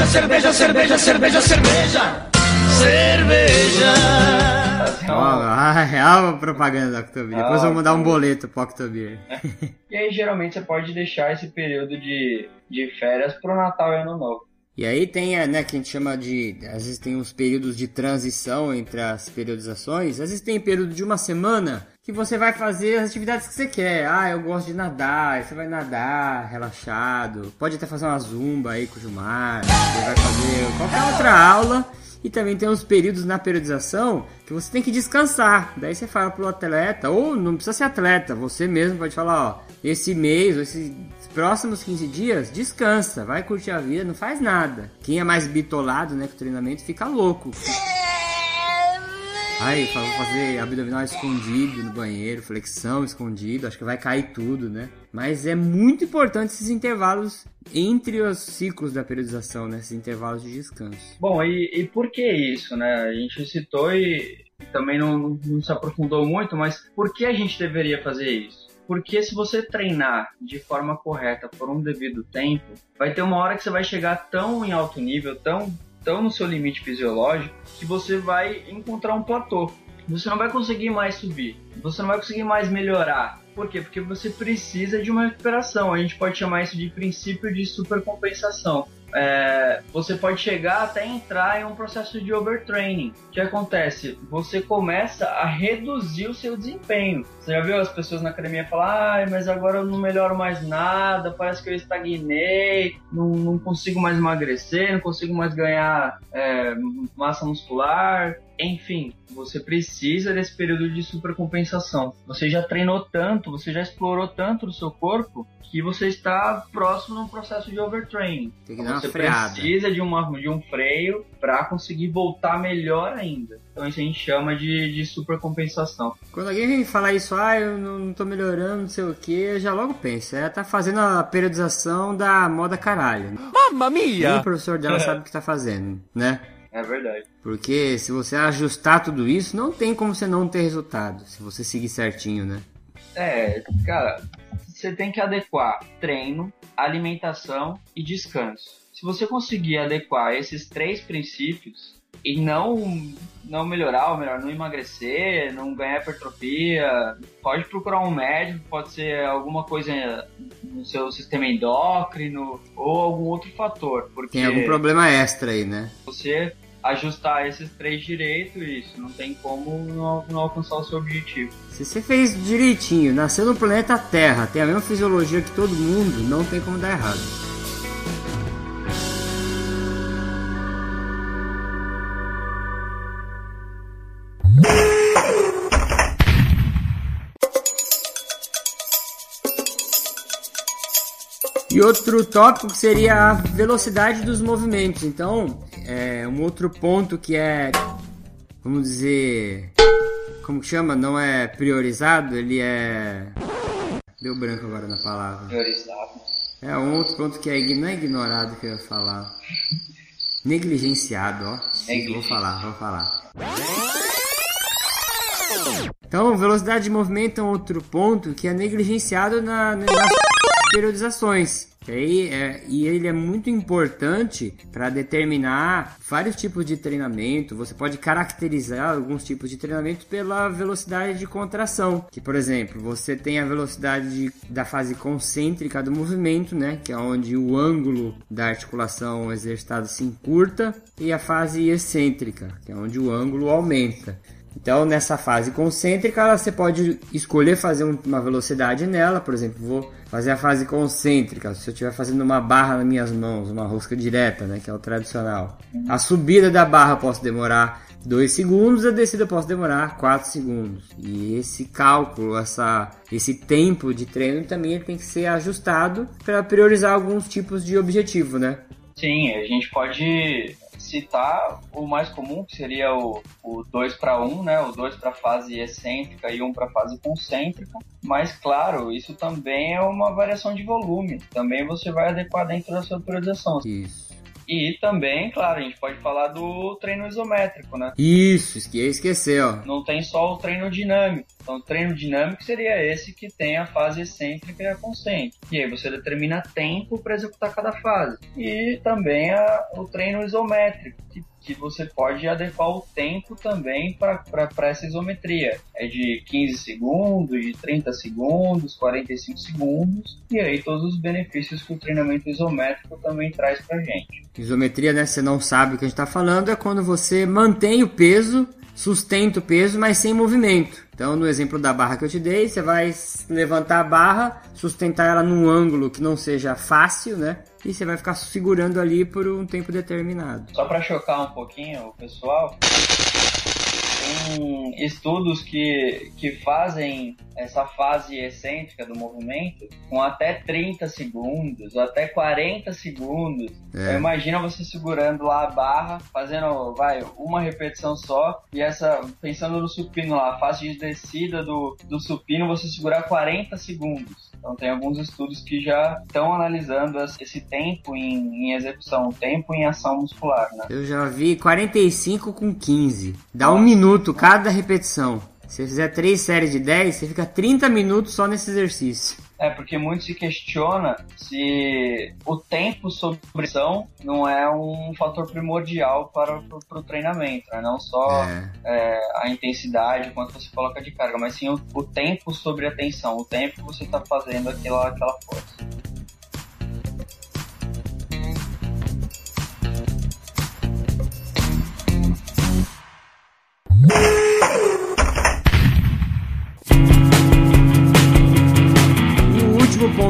Cerveja, cerveja, cerveja, cerveja, cerveja. Cerveja. Assim, Ó, ó. a real propaganda da Octobir. Depois Ah, eu vou mandar um boleto pro Octobir. E aí geralmente você pode deixar esse período de, de férias pro Natal e Ano Novo. E aí tem, né, que a gente chama de. Às vezes tem uns períodos de transição entre as periodizações. Às vezes tem período de uma semana que você vai fazer as atividades que você quer. Ah, eu gosto de nadar. Você vai nadar relaxado. Pode até fazer uma zumba aí com o Gilmar. Você vai fazer qualquer outra aula. E também tem os períodos na periodização que você tem que descansar. Daí você fala pro atleta, ou não precisa ser atleta, você mesmo pode falar, ó, esse mês, ou esses próximos 15 dias, descansa, vai curtir a vida, não faz nada. Quem é mais bitolado, né, com o treinamento, fica louco. Aí, vou fazer abdominal escondido no banheiro, flexão escondido, acho que vai cair tudo, né? Mas é muito importante esses intervalos entre os ciclos da periodização, né? Esses intervalos de descanso. Bom, e, e por que isso, né? A gente citou e também não, não se aprofundou muito, mas por que a gente deveria fazer isso? Porque se você treinar de forma correta por um devido tempo, vai ter uma hora que você vai chegar tão em alto nível, tão, tão no seu limite fisiológico, que você vai encontrar um platô. Você não vai conseguir mais subir, você não vai conseguir mais melhorar. Por quê? Porque você precisa de uma recuperação. A gente pode chamar isso de princípio de supercompensação. É, você pode chegar até entrar em um processo de overtraining. O que acontece? Você começa a reduzir o seu desempenho. Você já viu as pessoas na academia falar, ai, mas agora eu não melhoro mais nada, parece que eu estagnei, não, não consigo mais emagrecer, não consigo mais ganhar é, massa muscular. Enfim, você precisa desse período de supercompensação. Você já treinou tanto, você já explorou tanto o seu corpo que você está próximo num processo de overtraining. Tem que dar uma você freada. precisa de, uma, de um freio para conseguir voltar melhor ainda. Então isso a gente chama de, de supercompensação. Quando alguém vem falar isso, ah, eu não, tô melhorando, não sei o que, eu já logo penso, é, tá fazendo a periodização da moda caralho. Mamma Nem o mia! professor dela sabe o que tá fazendo, né? É verdade. Porque se você ajustar tudo isso, não tem como você não ter resultado, se você seguir certinho, né? É, cara, você tem que adequar treino, alimentação e descanso. Se você conseguir adequar esses três princípios e não não melhorar, ou melhor, não emagrecer, não ganhar hipertrofia, pode procurar um médico, pode ser alguma coisa no seu sistema endócrino ou algum outro fator, porque Tem algum problema extra aí, né? você ajustar esses três direitos, isso não tem como não, não alcançar o seu objetivo. Se você fez direitinho, nasceu no planeta Terra, tem a mesma fisiologia que todo mundo, não tem como dar errado. E outro tópico que seria a velocidade dos movimentos. Então, é um outro ponto que é, vamos dizer, como chama? Não é priorizado, ele é. Deu branco agora na palavra. Priorizado. É um outro ponto que é não é ignorado que eu ia falar. Negligenciado, ó. Sim, vou falar, vou falar. Então, velocidade de movimento é um outro ponto que é negligenciado na- nas periodizações. Aí é, e ele é muito importante para determinar vários tipos de treinamento. Você pode caracterizar alguns tipos de treinamento pela velocidade de contração. Que, por exemplo, você tem a velocidade de- da fase concêntrica do movimento, né? Que é onde o ângulo da articulação exercitada se encurta, e a fase excêntrica, que é onde o ângulo aumenta. Então, nessa fase concêntrica, você pode escolher fazer um- uma velocidade nela. Por exemplo, vou fazer a fase concêntrica. Se eu estiver fazendo uma barra nas minhas mãos, uma rosca direta, né, que é o tradicional. A subida da barra eu posso demorar 2 segundos, a descida eu posso demorar 4 segundos. E esse cálculo, essa, esse tempo de treino também tem que ser ajustado para priorizar alguns tipos de objetivo, né? Sim, a gente pode citar o mais comum, que seria o, o 2 para 1, né? O 2 para fase excêntrica e 1 um para fase concêntrica. Mas, claro, isso também é uma variação de volume. Também você vai adequar dentro da sua priorização. Isso. E também, claro, a gente pode falar do treino isométrico, né? Isso, esque- esquecer, ó. Não tem só o treino dinâmico. Então, o treino dinâmico seria esse que tem a fase excêntrica e a concêntrica. E aí você determina tempo para executar cada fase. E também a- o treino isométrico, que, que você pode adequar o tempo também para essa isometria. É de 15 segundos, de 30 segundos, 45 segundos. E aí todos os benefícios que o treinamento isométrico também traz para gente. Isometria, né? Você não sabe o que a gente está falando, é quando você mantém o peso, sustenta o peso, mas sem movimento. Então, no exemplo da barra que eu te dei, você vai levantar a barra, sustentar ela num ângulo que não seja fácil, né? E você vai ficar segurando ali por um tempo determinado. Só para chocar um pouquinho o pessoal, tem estudos que, que fazem essa fase excêntrica do movimento com até 30 segundos, até 40 segundos. É. Então, imagina você segurando lá a barra, fazendo, vai, uma repetição só, e essa, pensando no supino lá, a fase de descida do, do supino, você segurar 40 segundos. Então tem alguns estudos que já estão analisando esse tempo em, em execução, tempo em ação muscular, né? Eu já vi 45 com 15. Dá um minuto cada repetição. Se você fizer três séries de 10, você fica 30 minutos só nesse exercício. É, porque muito se questiona se o tempo sob pressão não é um fator primordial para o treinamento, né? Não só É. é, a intensidade, quanto você coloca de carga, mas sim o, o tempo sobre a tensão, o tempo que você está fazendo aquela, aquela força.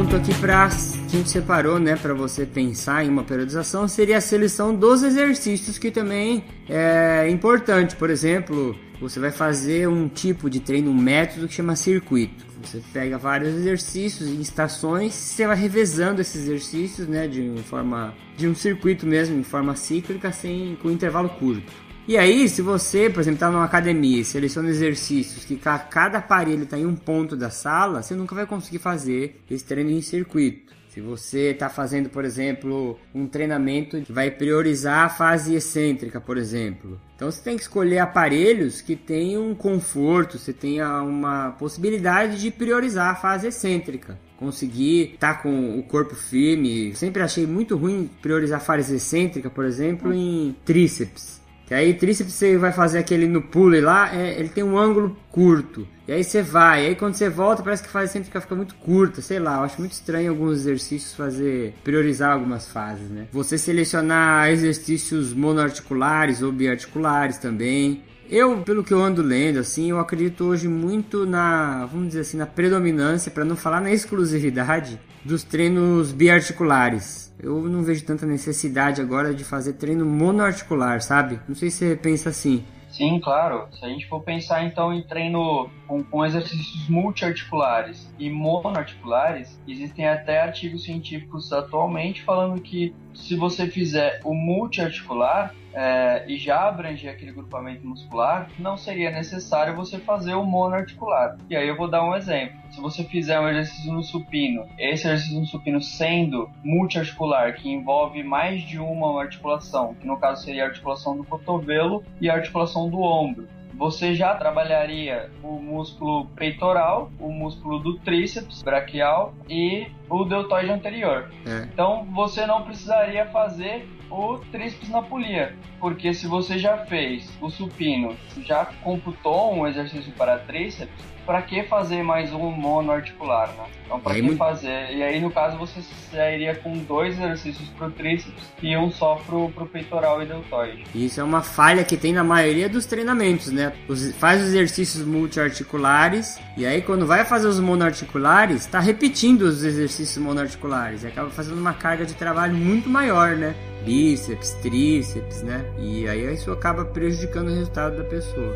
Ponto aqui para a gente separou, né, para você pensar em uma periodização seria a seleção dos exercícios que também é importante. Por exemplo, você vai fazer um tipo de treino, um método que chama circuito. Você pega vários exercícios em estações, você vai revezando esses exercícios, né, de forma de um circuito mesmo, em forma cíclica, sem com intervalo curto. E aí, se você, por exemplo, está numa academia e seleciona exercícios que cada aparelho está em um ponto da sala, você nunca vai conseguir fazer esse treino em circuito. Se você está fazendo, por exemplo, um treinamento que vai priorizar a fase excêntrica, por exemplo. Então você tem que escolher aparelhos que tenham conforto, você tenha uma possibilidade de priorizar a fase excêntrica. Conseguir estar tá com o corpo firme. Sempre achei muito ruim priorizar a fase excêntrica, por exemplo, em tríceps. Que aí tríceps você vai fazer aquele no pulo lá, é, ele tem um ângulo curto. E aí você vai, e aí quando você volta parece que fase sempre fica muito curta, sei lá, eu acho muito estranho alguns exercícios fazer priorizar algumas fases, né? Você selecionar exercícios monoarticulares ou biarticulares também. Eu, pelo que eu ando lendo, assim, eu acredito hoje muito na, vamos dizer assim, na predominância, para não falar na exclusividade dos treinos biarticulares eu não vejo tanta necessidade agora de fazer treino monoarticular, sabe? Não sei se você pensa assim. Sim, claro. Se a gente for pensar então em treino com, com exercícios multiarticulares e monoarticulares, existem até artigos científicos atualmente falando que se você fizer o multiarticular é, e já abranger aquele grupamento muscular, não seria necessário você fazer o monoarticular. E aí eu vou dar um exemplo. Se você fizer um exercício no supino, esse exercício no supino sendo multiarticular, que envolve mais de uma articulação, que no caso seria a articulação do cotovelo e a articulação do ombro, você já trabalharia o músculo peitoral, o músculo do tríceps braquial e o deltoide anterior. É. Então você não precisaria fazer o tríceps na polia, porque se você já fez o supino, já computou um exercício para tríceps, para que fazer mais um monoarticular, né? Então, para que muito... fazer? E aí, no caso, você já iria com dois exercícios pro tríceps e um só pro, pro peitoral e deltoide. Isso é uma falha que tem na maioria dos treinamentos, né? Os, faz os exercícios multiarticulares e aí, quando vai fazer os monoarticulares, tá repetindo os exercícios monoarticulares e acaba fazendo uma carga de trabalho muito maior, né? Bíceps, tríceps, né? E aí isso acaba prejudicando o resultado da pessoa.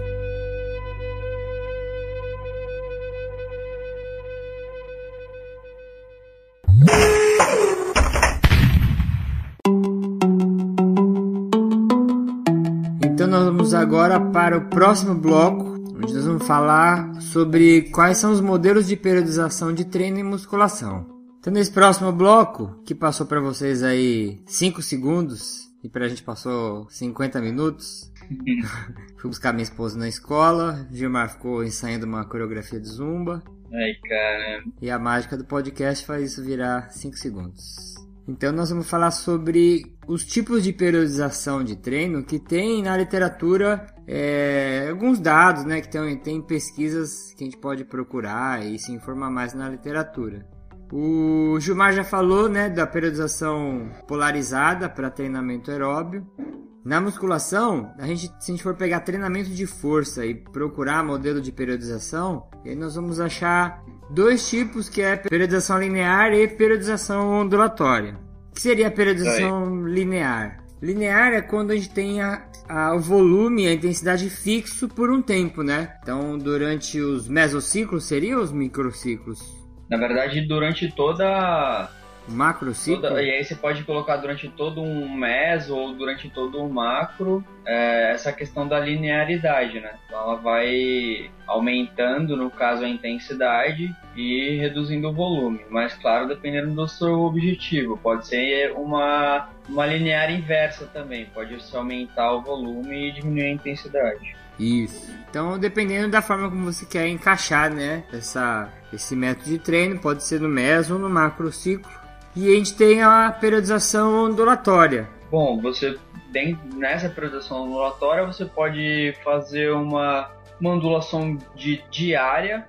Então nós vamos agora para o próximo bloco, onde nós vamos falar sobre quais são os modelos de periodização de treino e musculação. Então nesse próximo bloco, que passou para vocês aí 5 segundos e para a gente passou 50 minutos, fui buscar minha esposa na escola, Gilmar ficou ensaiando uma coreografia de zumba. Ai, cara. E a mágica do podcast faz isso virar 5 segundos. Então nós vamos falar sobre os tipos de periodização de treino que tem na literatura é, alguns dados, né? Que tem, tem pesquisas que a gente pode procurar e se informar mais na literatura. O Gilmar já falou, né, da periodização polarizada para treinamento aeróbio. Na musculação, a gente, se a gente for pegar treinamento de força e procurar modelo de periodização, aí nós vamos achar dois tipos que é periodização linear e periodização ondulatória. O que seria a periodização linear? Linear é quando a gente tem a, a, o volume, a intensidade fixo por um tempo, né? Então, durante os mesociclos seriam os microciclos? Na verdade, durante toda Macro ciclo? Toda, e aí você pode colocar durante todo um meso ou durante todo um macro é, essa questão da linearidade, né? Então ela vai aumentando, no caso, a intensidade e reduzindo o volume. Mas claro, dependendo do seu objetivo. Pode ser uma, uma linear inversa também. Pode ser aumentar o volume e diminuir a intensidade. Isso. Então, dependendo da forma como você quer encaixar, né, essa, esse método de treino, pode ser no meso ou no macro ciclo. E a gente tem a periodização ondulatória. Bom, você tem, nessa periodização ondulatória você pode fazer uma, uma ondulação de diária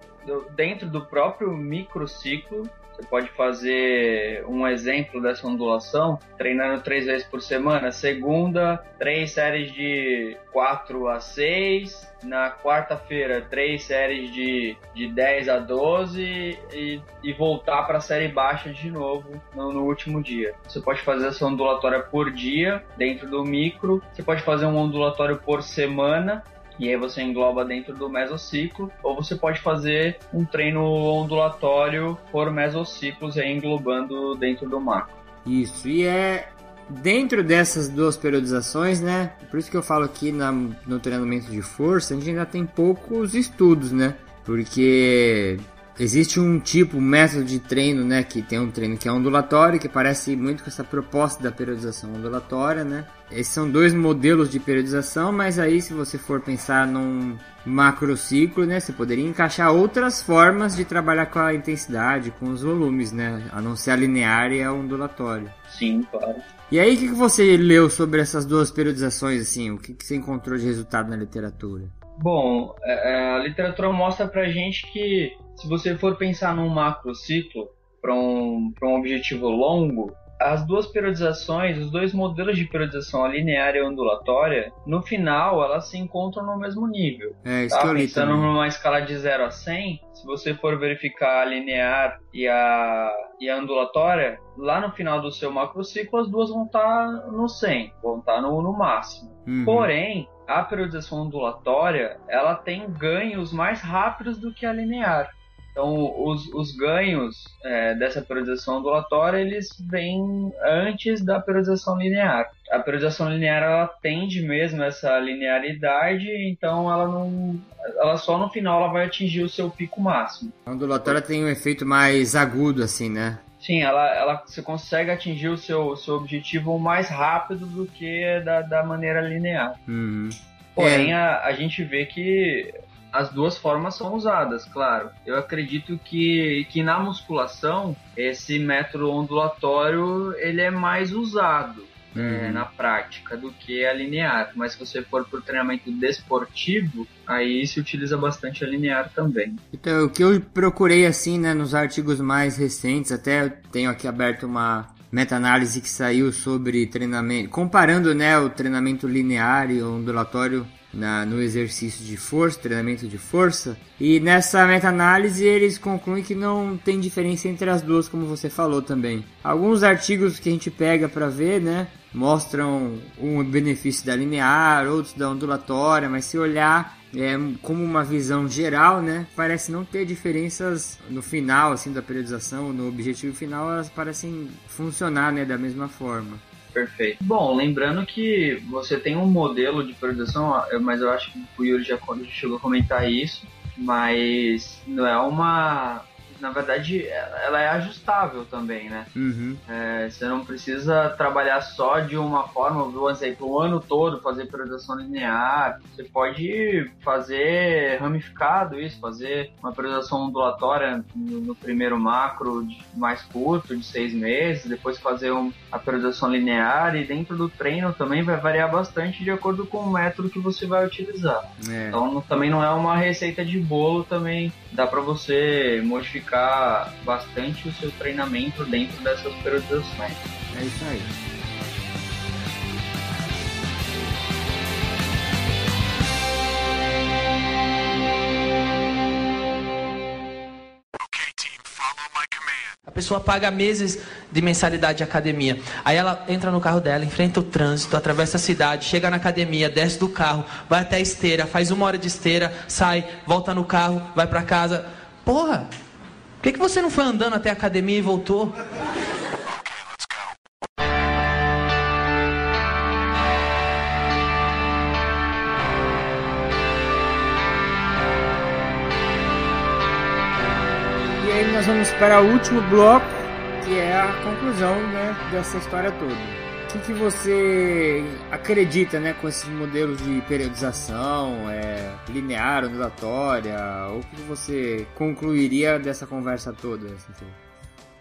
dentro do próprio microciclo Você pode fazer um exemplo dessa ondulação treinando três vezes por semana. Segunda, três séries de 4 a 6. Na quarta-feira, três séries de, de 10 a 12 e, e voltar para a série baixa de novo no, no, último dia. Você pode fazer essa ondulatória por dia dentro do micro. Você pode fazer um ondulatório por semana e aí você engloba dentro do mesociclo, ou você pode fazer um treino ondulatório por mesociclos aí englobando dentro do macro. Isso, e é dentro dessas duas periodizações, né? Por isso que eu falo aqui na, no treinamento de força, a gente ainda tem poucos estudos, né? Porque Existe um tipo, um método de treino, né, que tem um treino que é ondulatório, que parece muito com essa proposta da periodização ondulatória, né? Esses são dois modelos de periodização, mas aí se você for pensar num macrociclo, né, você poderia encaixar outras formas de trabalhar com a intensidade, com os volumes, né, a não ser a linear e a ondulatória. Sim, claro. E aí, o que, que você leu sobre essas duas periodizações, assim? O que, que você encontrou de resultado na literatura? Bom, é, é, a literatura mostra pra gente que se você for pensar num macro ciclo para um, um objetivo longo, as duas periodizações, os dois modelos de periodização, a linear e a ondulatória, no final elas se encontram no mesmo nível. É, isso tá? Pensando também. numa escala de 0 a 100, se você for verificar a linear e a, e a ondulatória, lá no final do seu macrociclo as duas vão estar tá no 100, vão estar tá no, no máximo. Uhum. Porém, a periodização ondulatória ela tem ganhos mais rápidos do que a linear. Então, os, os ganhos é, dessa periodização ondulatória, eles vêm antes da periodização linear. A periodização linear, ela tende mesmo essa linearidade, então ela não... Ela só no final ela vai atingir o seu pico máximo. A ondulatória tem um efeito mais agudo, assim, né? Sim, ela, ela você consegue atingir o seu, seu objetivo mais rápido do que da, da maneira linear. Uhum. Porém, é. a, a gente vê que as duas formas são usadas, claro. Eu acredito que, que na musculação esse método ondulatório ele é mais usado é, uhum. na prática do que a linear. Mas se você for para o treinamento desportivo, aí se utiliza bastante a linear também. Então, o que eu procurei assim, né, nos artigos mais recentes, até tenho aqui aberto uma meta-análise que saiu sobre treinamento, comparando né, o treinamento linear e ondulatório na, no exercício de força, treinamento de força. E nessa meta-análise eles concluem que não tem diferença entre as duas, como você falou também. Alguns artigos que a gente pega para ver, né, mostram um benefício da linear, outros da ondulatória, mas se olhar é, como uma visão geral, né, parece não ter diferenças no final assim da periodização, no objetivo final, elas parecem funcionar, né, da mesma forma. Perfeito. Bom, lembrando que você tem um modelo de periodização, mas eu acho que o Yuri já chegou a comentar isso, mas não é uma na verdade, ela é ajustável também, né? Uhum. É, você não precisa trabalhar só de uma forma, por exemplo, o ano todo fazer periodização linear. Você pode fazer ramificado isso, fazer uma periodização ondulatória no, no primeiro macro de, mais curto, de seis meses, depois fazer um, a periodização linear e dentro do treino também vai variar bastante de acordo com o método que você vai utilizar. É. Então também não é uma receita de bolo, também dá para você modificar bastante o seu treinamento dentro dessas periodizações. É isso aí. Pessoa paga meses de mensalidade de academia. Aí ela entra no carro dela, enfrenta o trânsito, atravessa a cidade, chega na academia, desce do carro, vai até a esteira, faz uma hora de esteira, sai, volta no carro, vai para casa. Porra, que, que você não foi andando até a academia e voltou? Vamos para o último bloco, que é a conclusão né, dessa história toda que, que você acredita né, com esses modelos de periodização, é, linear, ondulatória? O que você concluiria dessa conversa toda? Assim?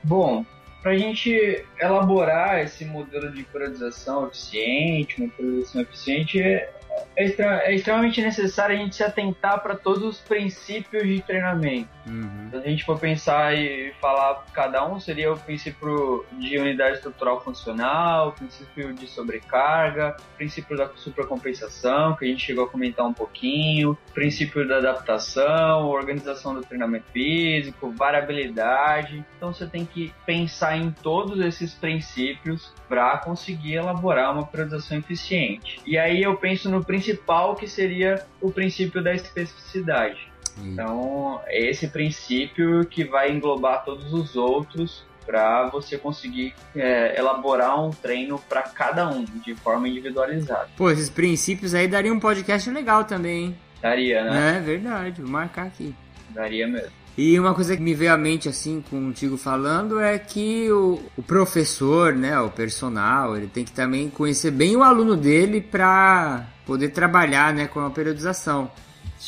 Bom, para a gente elaborar esse modelo de periodização eficiente, uma periodização eficiente, é, extra- é extremamente necessário a gente se atentar para todos os princípios de treinamento. Uhum. Se a gente for pensar e falar cada um, seria o princípio de unidade estrutural funcional, o princípio de sobrecarga, o princípio da supercompensação, que a gente chegou a comentar um pouquinho, o princípio da adaptação, organização do treinamento físico, variabilidade. Então você tem que pensar em todos esses princípios para conseguir elaborar uma periodização eficiente. E aí eu penso no principal que seria o princípio da especificidade. E- Então, é esse princípio que vai englobar todos os outros para você conseguir é, elaborar um treino para cada um de forma individualizada. Pô, esses princípios aí daria um podcast legal também, hein? Daria, né? É verdade, vou marcar aqui. Daria mesmo. E uma coisa que me veio à mente, assim, contigo falando, é que o, o professor, né, o personal, ele tem que também conhecer bem o aluno dele pra poder trabalhar, né, com a periodização.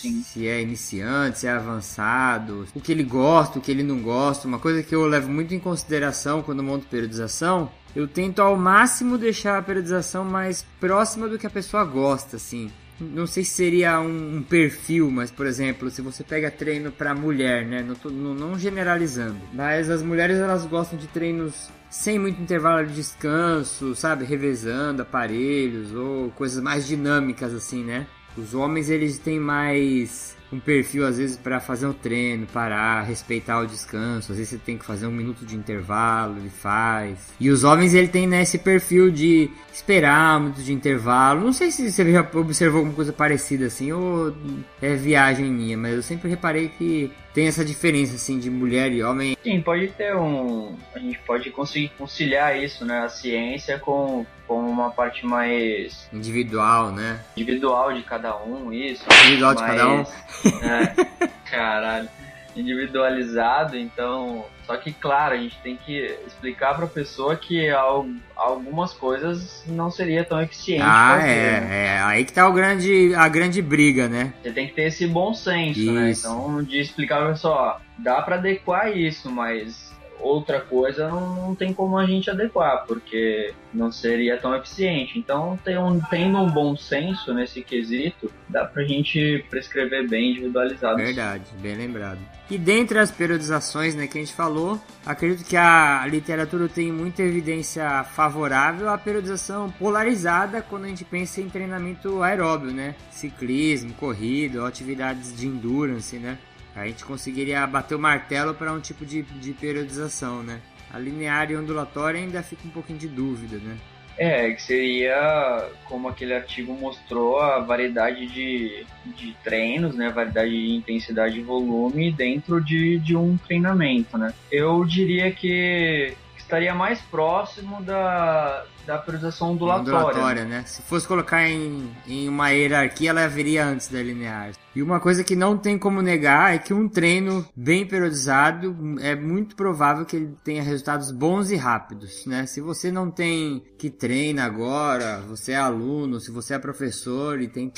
Sim. Se é iniciante, se é avançado, o que ele gosta, o que ele não gosta. Uma coisa que eu levo muito em consideração quando monto periodização, eu tento ao máximo deixar a periodização mais próxima do que a pessoa gosta, assim. Não sei se seria um, um perfil, mas por exemplo, se você pega treino pra mulher, né? Não, tô- não- não generalizando, mas as mulheres elas gostam de treinos sem muito intervalo de descanso, sabe? Revezando aparelhos ou coisas mais dinâmicas assim, né? Os homens eles têm mais um perfil às vezes para fazer um treino, parar, respeitar o descanso. Às vezes você tem que fazer um minuto de intervalo, ele faz. E os homens ele tem né, esse perfil de esperar um minuto de intervalo. Não sei se você já observou alguma coisa parecida assim ou é viagem minha, mas eu sempre reparei que tem essa diferença assim de mulher e homem. Sim, pode ter um. A gente pode conseguir conciliar isso, né? A ciência com, com uma parte mais Individual, né? individual de cada um, isso. Individual de cada um. É, caralho. Individualizado, então. Só que, claro, a gente tem que explicar pra pessoa que al- algumas coisas não seria tão eficiente. Ah, fazer, né? é, é. Aí que tá o grande, a grande briga, né? Você tem que ter esse bom senso, né? Isso. Então, de explicar pra pessoa, ó, dá pra adequar isso, mas outra coisa não, não tem como a gente adequar, porque não seria tão eficiente. Então, tem um, tendo um bom senso nesse quesito, dá pra gente prescrever bem individualizado. Verdade, bem lembrado. E dentre as periodizações né, que a gente falou, acredito que a literatura tem muita evidência favorável à periodização polarizada quando a gente pensa em treinamento aeróbio, né? Ciclismo, corrida, atividades de endurance, né? A gente conseguiria bater o martelo para um tipo de, de periodização, né? A linear e ondulatória ainda fica um pouquinho de dúvida, né? É, que seria, como aquele artigo mostrou, a variedade de, de treinos, né? A variedade de intensidade e volume dentro de, de um treinamento, né? Eu diria que estaria mais próximo da, da periodização ondulatória. ondulatória, né? Se fosse colocar em, em uma hierarquia, ela viria antes da linear. E uma coisa que não tem como negar é que um treino bem periodizado é muito provável que ele tenha resultados bons e rápidos, né? Se você não tem que treina agora, você é aluno, se você é professor e tem,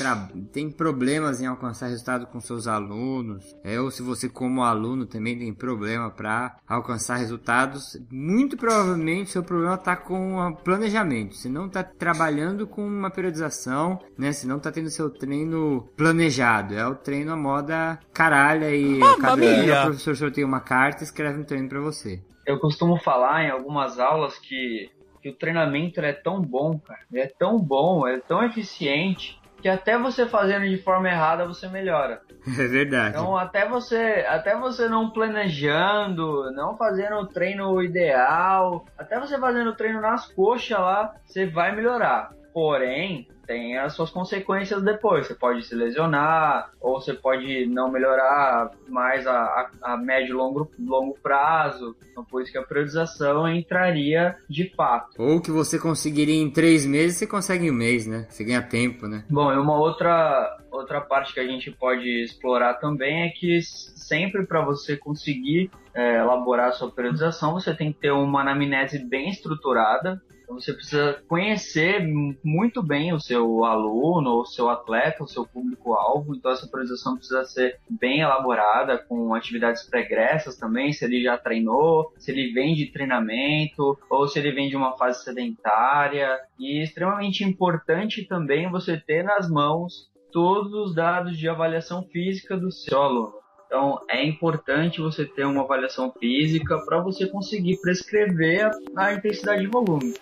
tem problemas em alcançar resultado com seus alunos, é, ou se você como aluno também tem problema para alcançar resultados, muito provavelmente seu problema está com o planejamento. Você não está trabalhando com uma periodização, né? Se não está tendo seu treino planejado. É o treino à moda caralha e cada dia o professor sorteia uma carta e escreve um treino para você. Eu costumo falar em algumas aulas que, que o treinamento é tão bom, cara. Ele é tão bom, é tão eficiente, que até você fazendo de forma errada você melhora. É verdade. Então até você, até você não planejando, não fazendo o treino ideal, até você fazendo o treino nas coxas lá, você vai melhorar. Porém, tem as suas consequências depois. Você pode se lesionar, ou você pode não melhorar mais a, a, a médio e longo, longo prazo. Então, por isso que a periodização entraria de fato. Ou que você conseguiria em três meses, você consegue em um mês, né? Você ganha tempo, né? Bom, e uma outra, outra parte que a gente pode explorar também é que sempre para você conseguir é, elaborar a sua periodização, você tem que ter uma anamnese bem estruturada. Então você precisa conhecer muito bem o seu aluno, o seu atleta, o seu público-alvo. Então essa priorização precisa ser bem elaborada, com atividades pregressas também, se ele já treinou, se ele vem de treinamento, ou se ele vem de uma fase sedentária. E é extremamente importante também você ter nas mãos todos os dados de avaliação física do seu aluno. Então, é importante você ter uma avaliação física para você conseguir prescrever a intensidade de volume.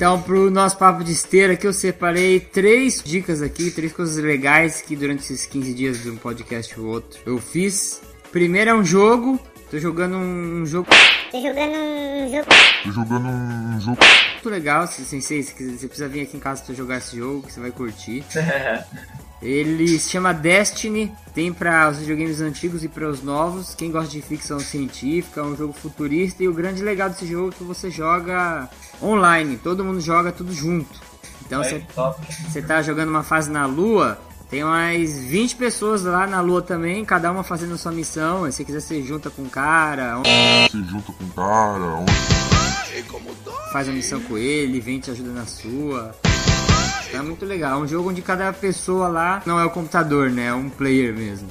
Então, pro nosso papo de esteira aqui, eu separei três dicas aqui, três coisas legais que durante esses 15 dias de um podcast ou outro eu fiz. Primeiro é um jogo, tô jogando um jogo Tô jogando um jogo. Tô jogando um jogo. muito legal, se sensei, se quiser- você precisa vir aqui em casa pra jogar esse jogo, que você vai curtir. Ele se chama Destiny, tem para os videogames antigos e para os novos. Quem gosta de ficção científica, é um jogo futurista e o grande legal desse jogo é que você joga online, todo mundo joga tudo junto. Então você tá jogando uma fase na Lua, tem mais 20 pessoas lá na Lua também, cada uma fazendo sua missão. Se você quiser, você junta com um cara, Se junta com o cara. um- faz a missão com ele, vem e te ajuda na sua. É muito legal. É um jogo onde cada pessoa lá não é o computador, né? É um player mesmo.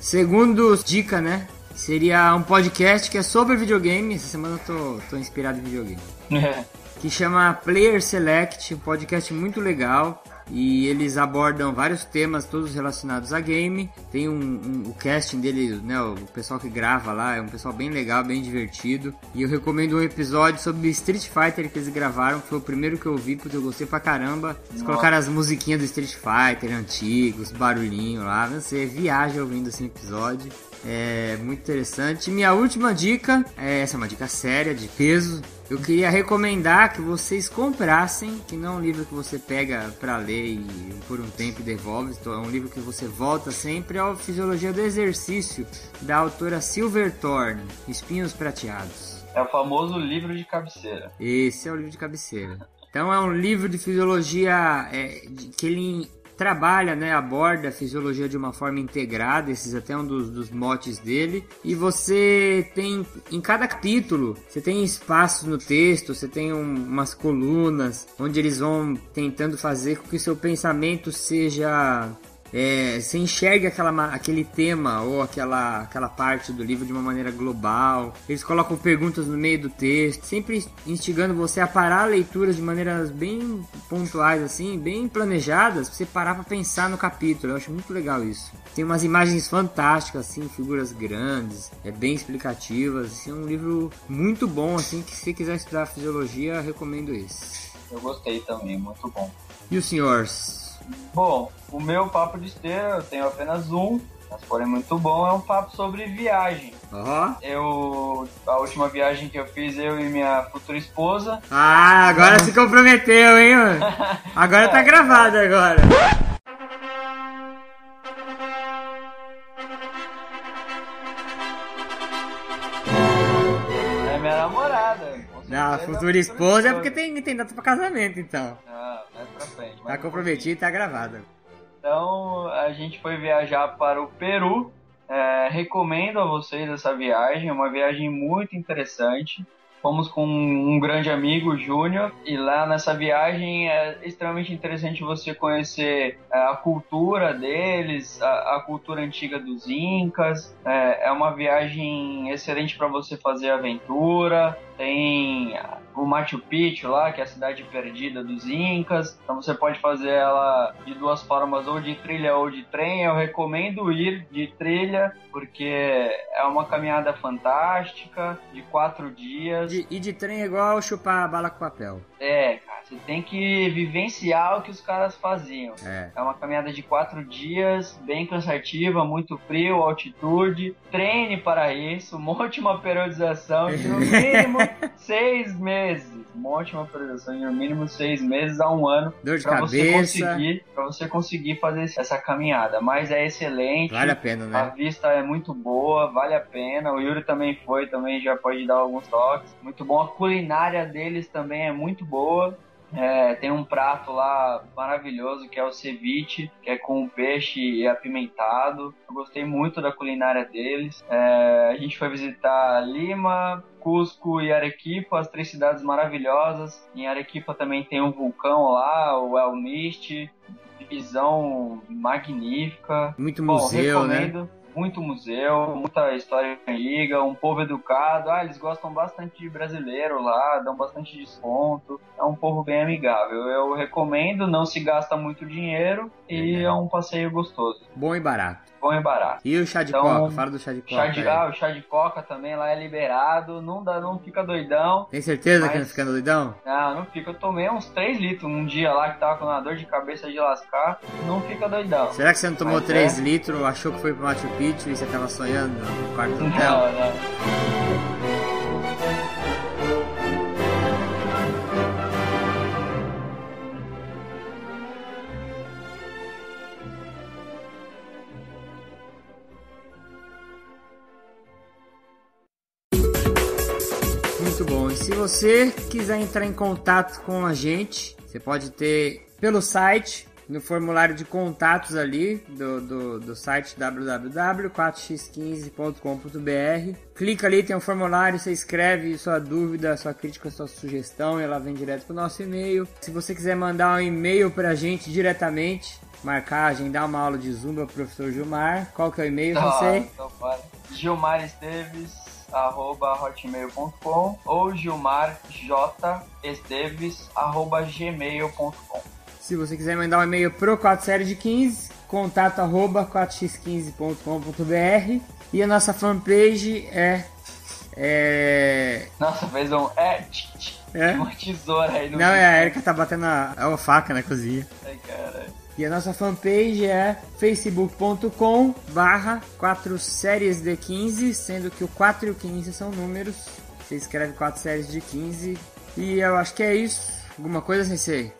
Segundo dica, né? Seria um podcast que é sobre videogame. Essa semana eu tô, tô inspirado em videogame. bom. que chama Player Select, um podcast muito legal. E eles abordam vários temas, todos relacionados a game. Tem um, um- o casting dele, né? O pessoal que grava lá é um pessoal bem legal, bem divertido. E eu recomendo um episódio sobre Street Fighter que eles gravaram, foi o primeiro que eu vi, porque eu gostei pra caramba. Eles colocaram as musiquinhas do Street Fighter antigos, barulhinho lá. Você viaja ouvindo esse episódio. É muito interessante. Minha última dica, é, essa é uma dica séria, de peso. Eu queria recomendar que vocês comprassem, que não é um livro que você pega pra ler e por um tempo devolve, então é um livro que você volta sempre ao Fisiologia do Exercício, da autora Silver Thorne, Espinhos Prateados. É o famoso livro de cabeceira. Esse é o livro de cabeceira. Então é um livro de fisiologia é, de- que ele trabalha, né, aborda a fisiologia de uma forma integrada, esses até um dos, dos motes dele. E você tem, em cada capítulo, você tem espaços no texto, você tem um- umas colunas, onde eles vão tentando fazer com que seu pensamento seja é, você enxerga aquela, aquele tema ou aquela, aquela parte do livro de uma maneira global. Eles colocam perguntas no meio do texto, sempre instigando você a parar a leitura de maneiras bem pontuais, assim, bem planejadas, pra você parar pra pensar no capítulo. Eu acho muito legal isso. Tem umas imagens fantásticas, assim, figuras grandes, é bem explicativas. Assim, é um livro muito bom, assim, que se você quiser estudar fisiologia, recomendo esse. Eu gostei também, muito bom. E os senhores? Bom, o meu papo de esteira, eu tenho apenas um, mas porém muito bom, é um papo sobre viagem. Ó. Eu, a última viagem que eu fiz, eu e minha futura esposa, Ah, agora se comprometeu, hein, mano? Agora tá gravado agora. Futura esposa é porque tem, tem data pra casamento, então. Ah, mais pra frente. Tá comprometido e tá gravado. Então a gente foi viajar para o Peru. É, recomendo a vocês essa viagem, é uma viagem muito interessante. Fomos com um grande amigo, Júnior, e lá nessa viagem é extremamente interessante você conhecer é, a cultura deles, a, a cultura antiga dos Incas. É, é uma viagem excelente para você fazer aventura. Tem o Machu Picchu lá, que é a cidade perdida dos Incas. Então você pode fazer ela de duas formas, ou de trilha ou de trem. Eu recomendo ir de trilha, porque é uma caminhada fantástica, de quatro dias. De- e de trem é igual chupar bala com papel. É, cara, você tem que vivenciar o que os caras faziam. É. É uma caminhada de quatro dias, bem cansativa, muito frio, altitude. Treine para isso, monte uma periodização de no mínimo seis meses. Uma periodização de no mínimo seis meses a um ano Dor de para você cabeça. conseguir, para você conseguir fazer essa caminhada. Mas é excelente. Vale a pena, A né? vista é muito boa, vale a pena. O Yuri também foi, também já pode dar alguns toques. Muito bom. A culinária deles também é muito boa. É, tem um prato lá maravilhoso que é o ceviche, que é com peixe e apimentado. Eu gostei muito da culinária deles. É, a gente foi visitar Lima, Cusco e Arequipa, as três cidades maravilhosas. Em Arequipa também tem um vulcão lá, o El Mist, visão magnífica. Muito Bom, museu, né? Muito museu, muita história antiga, um povo educado. Ah, eles gostam bastante de brasileiro lá, dão bastante desconto. É um povo bem amigável. Eu recomendo, não se gasta muito dinheiro e é um passeio gostoso. Bom e barato. Bom e barato. E o chá de Então, coca? Fala do chá de coca. Chá de, ah, o chá de coca também lá é liberado, não, dá, não fica doidão. Tem certeza que Mas- não fica doidão? Não, não fica. Eu tomei uns 3 litros um dia lá que tava com uma dor de cabeça de lascar. Não fica doidão. Será que você não tomou Mas 3 é. litros, achou que foi pro Machu Picchu e você tava sonhando no quarto do Não, hotel? não. Muito você quiser entrar em contato com a gente, você pode ter pelo site, no formulário de contatos ali do, do, do site www.4x15.com.br. Clica ali, tem um formulário, você escreve sua dúvida, sua crítica, sua sugestão e ela vem direto pro nosso e-mail. Se você quiser mandar um e-mail pra gente diretamente, marcar, agendar uma aula de Zumba pro professor Gilmar, qual que é o e-mail, não sei? Para. Gilmar Esteves arroba hotmail.com ou Gilmar J Esteves arroba gmail.com Se você quiser mandar um e-mail pro 4 série de 15, contato arroba 4x15.com.br e a nossa fanpage é é Nossa, fez um é, É? uma tesoura aí no não é a Erika tá batendo a, a faca na cozinha. Ai, caralho. E a nossa fanpage é facebook.com barra 4 séries de 15, sendo que o 4 e o 15 são números. Você escreve 4 séries de 15. E eu acho que é isso. Alguma coisa, Sensei?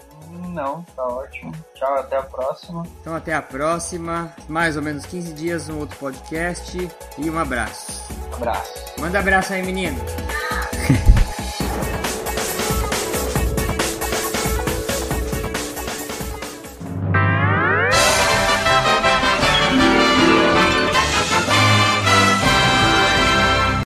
Não, tá ótimo. Tchau, até a próxima. Então até a próxima. Mais ou menos 15 dias, um outro podcast. E um abraço. Abraço. Manda abraço aí, menino.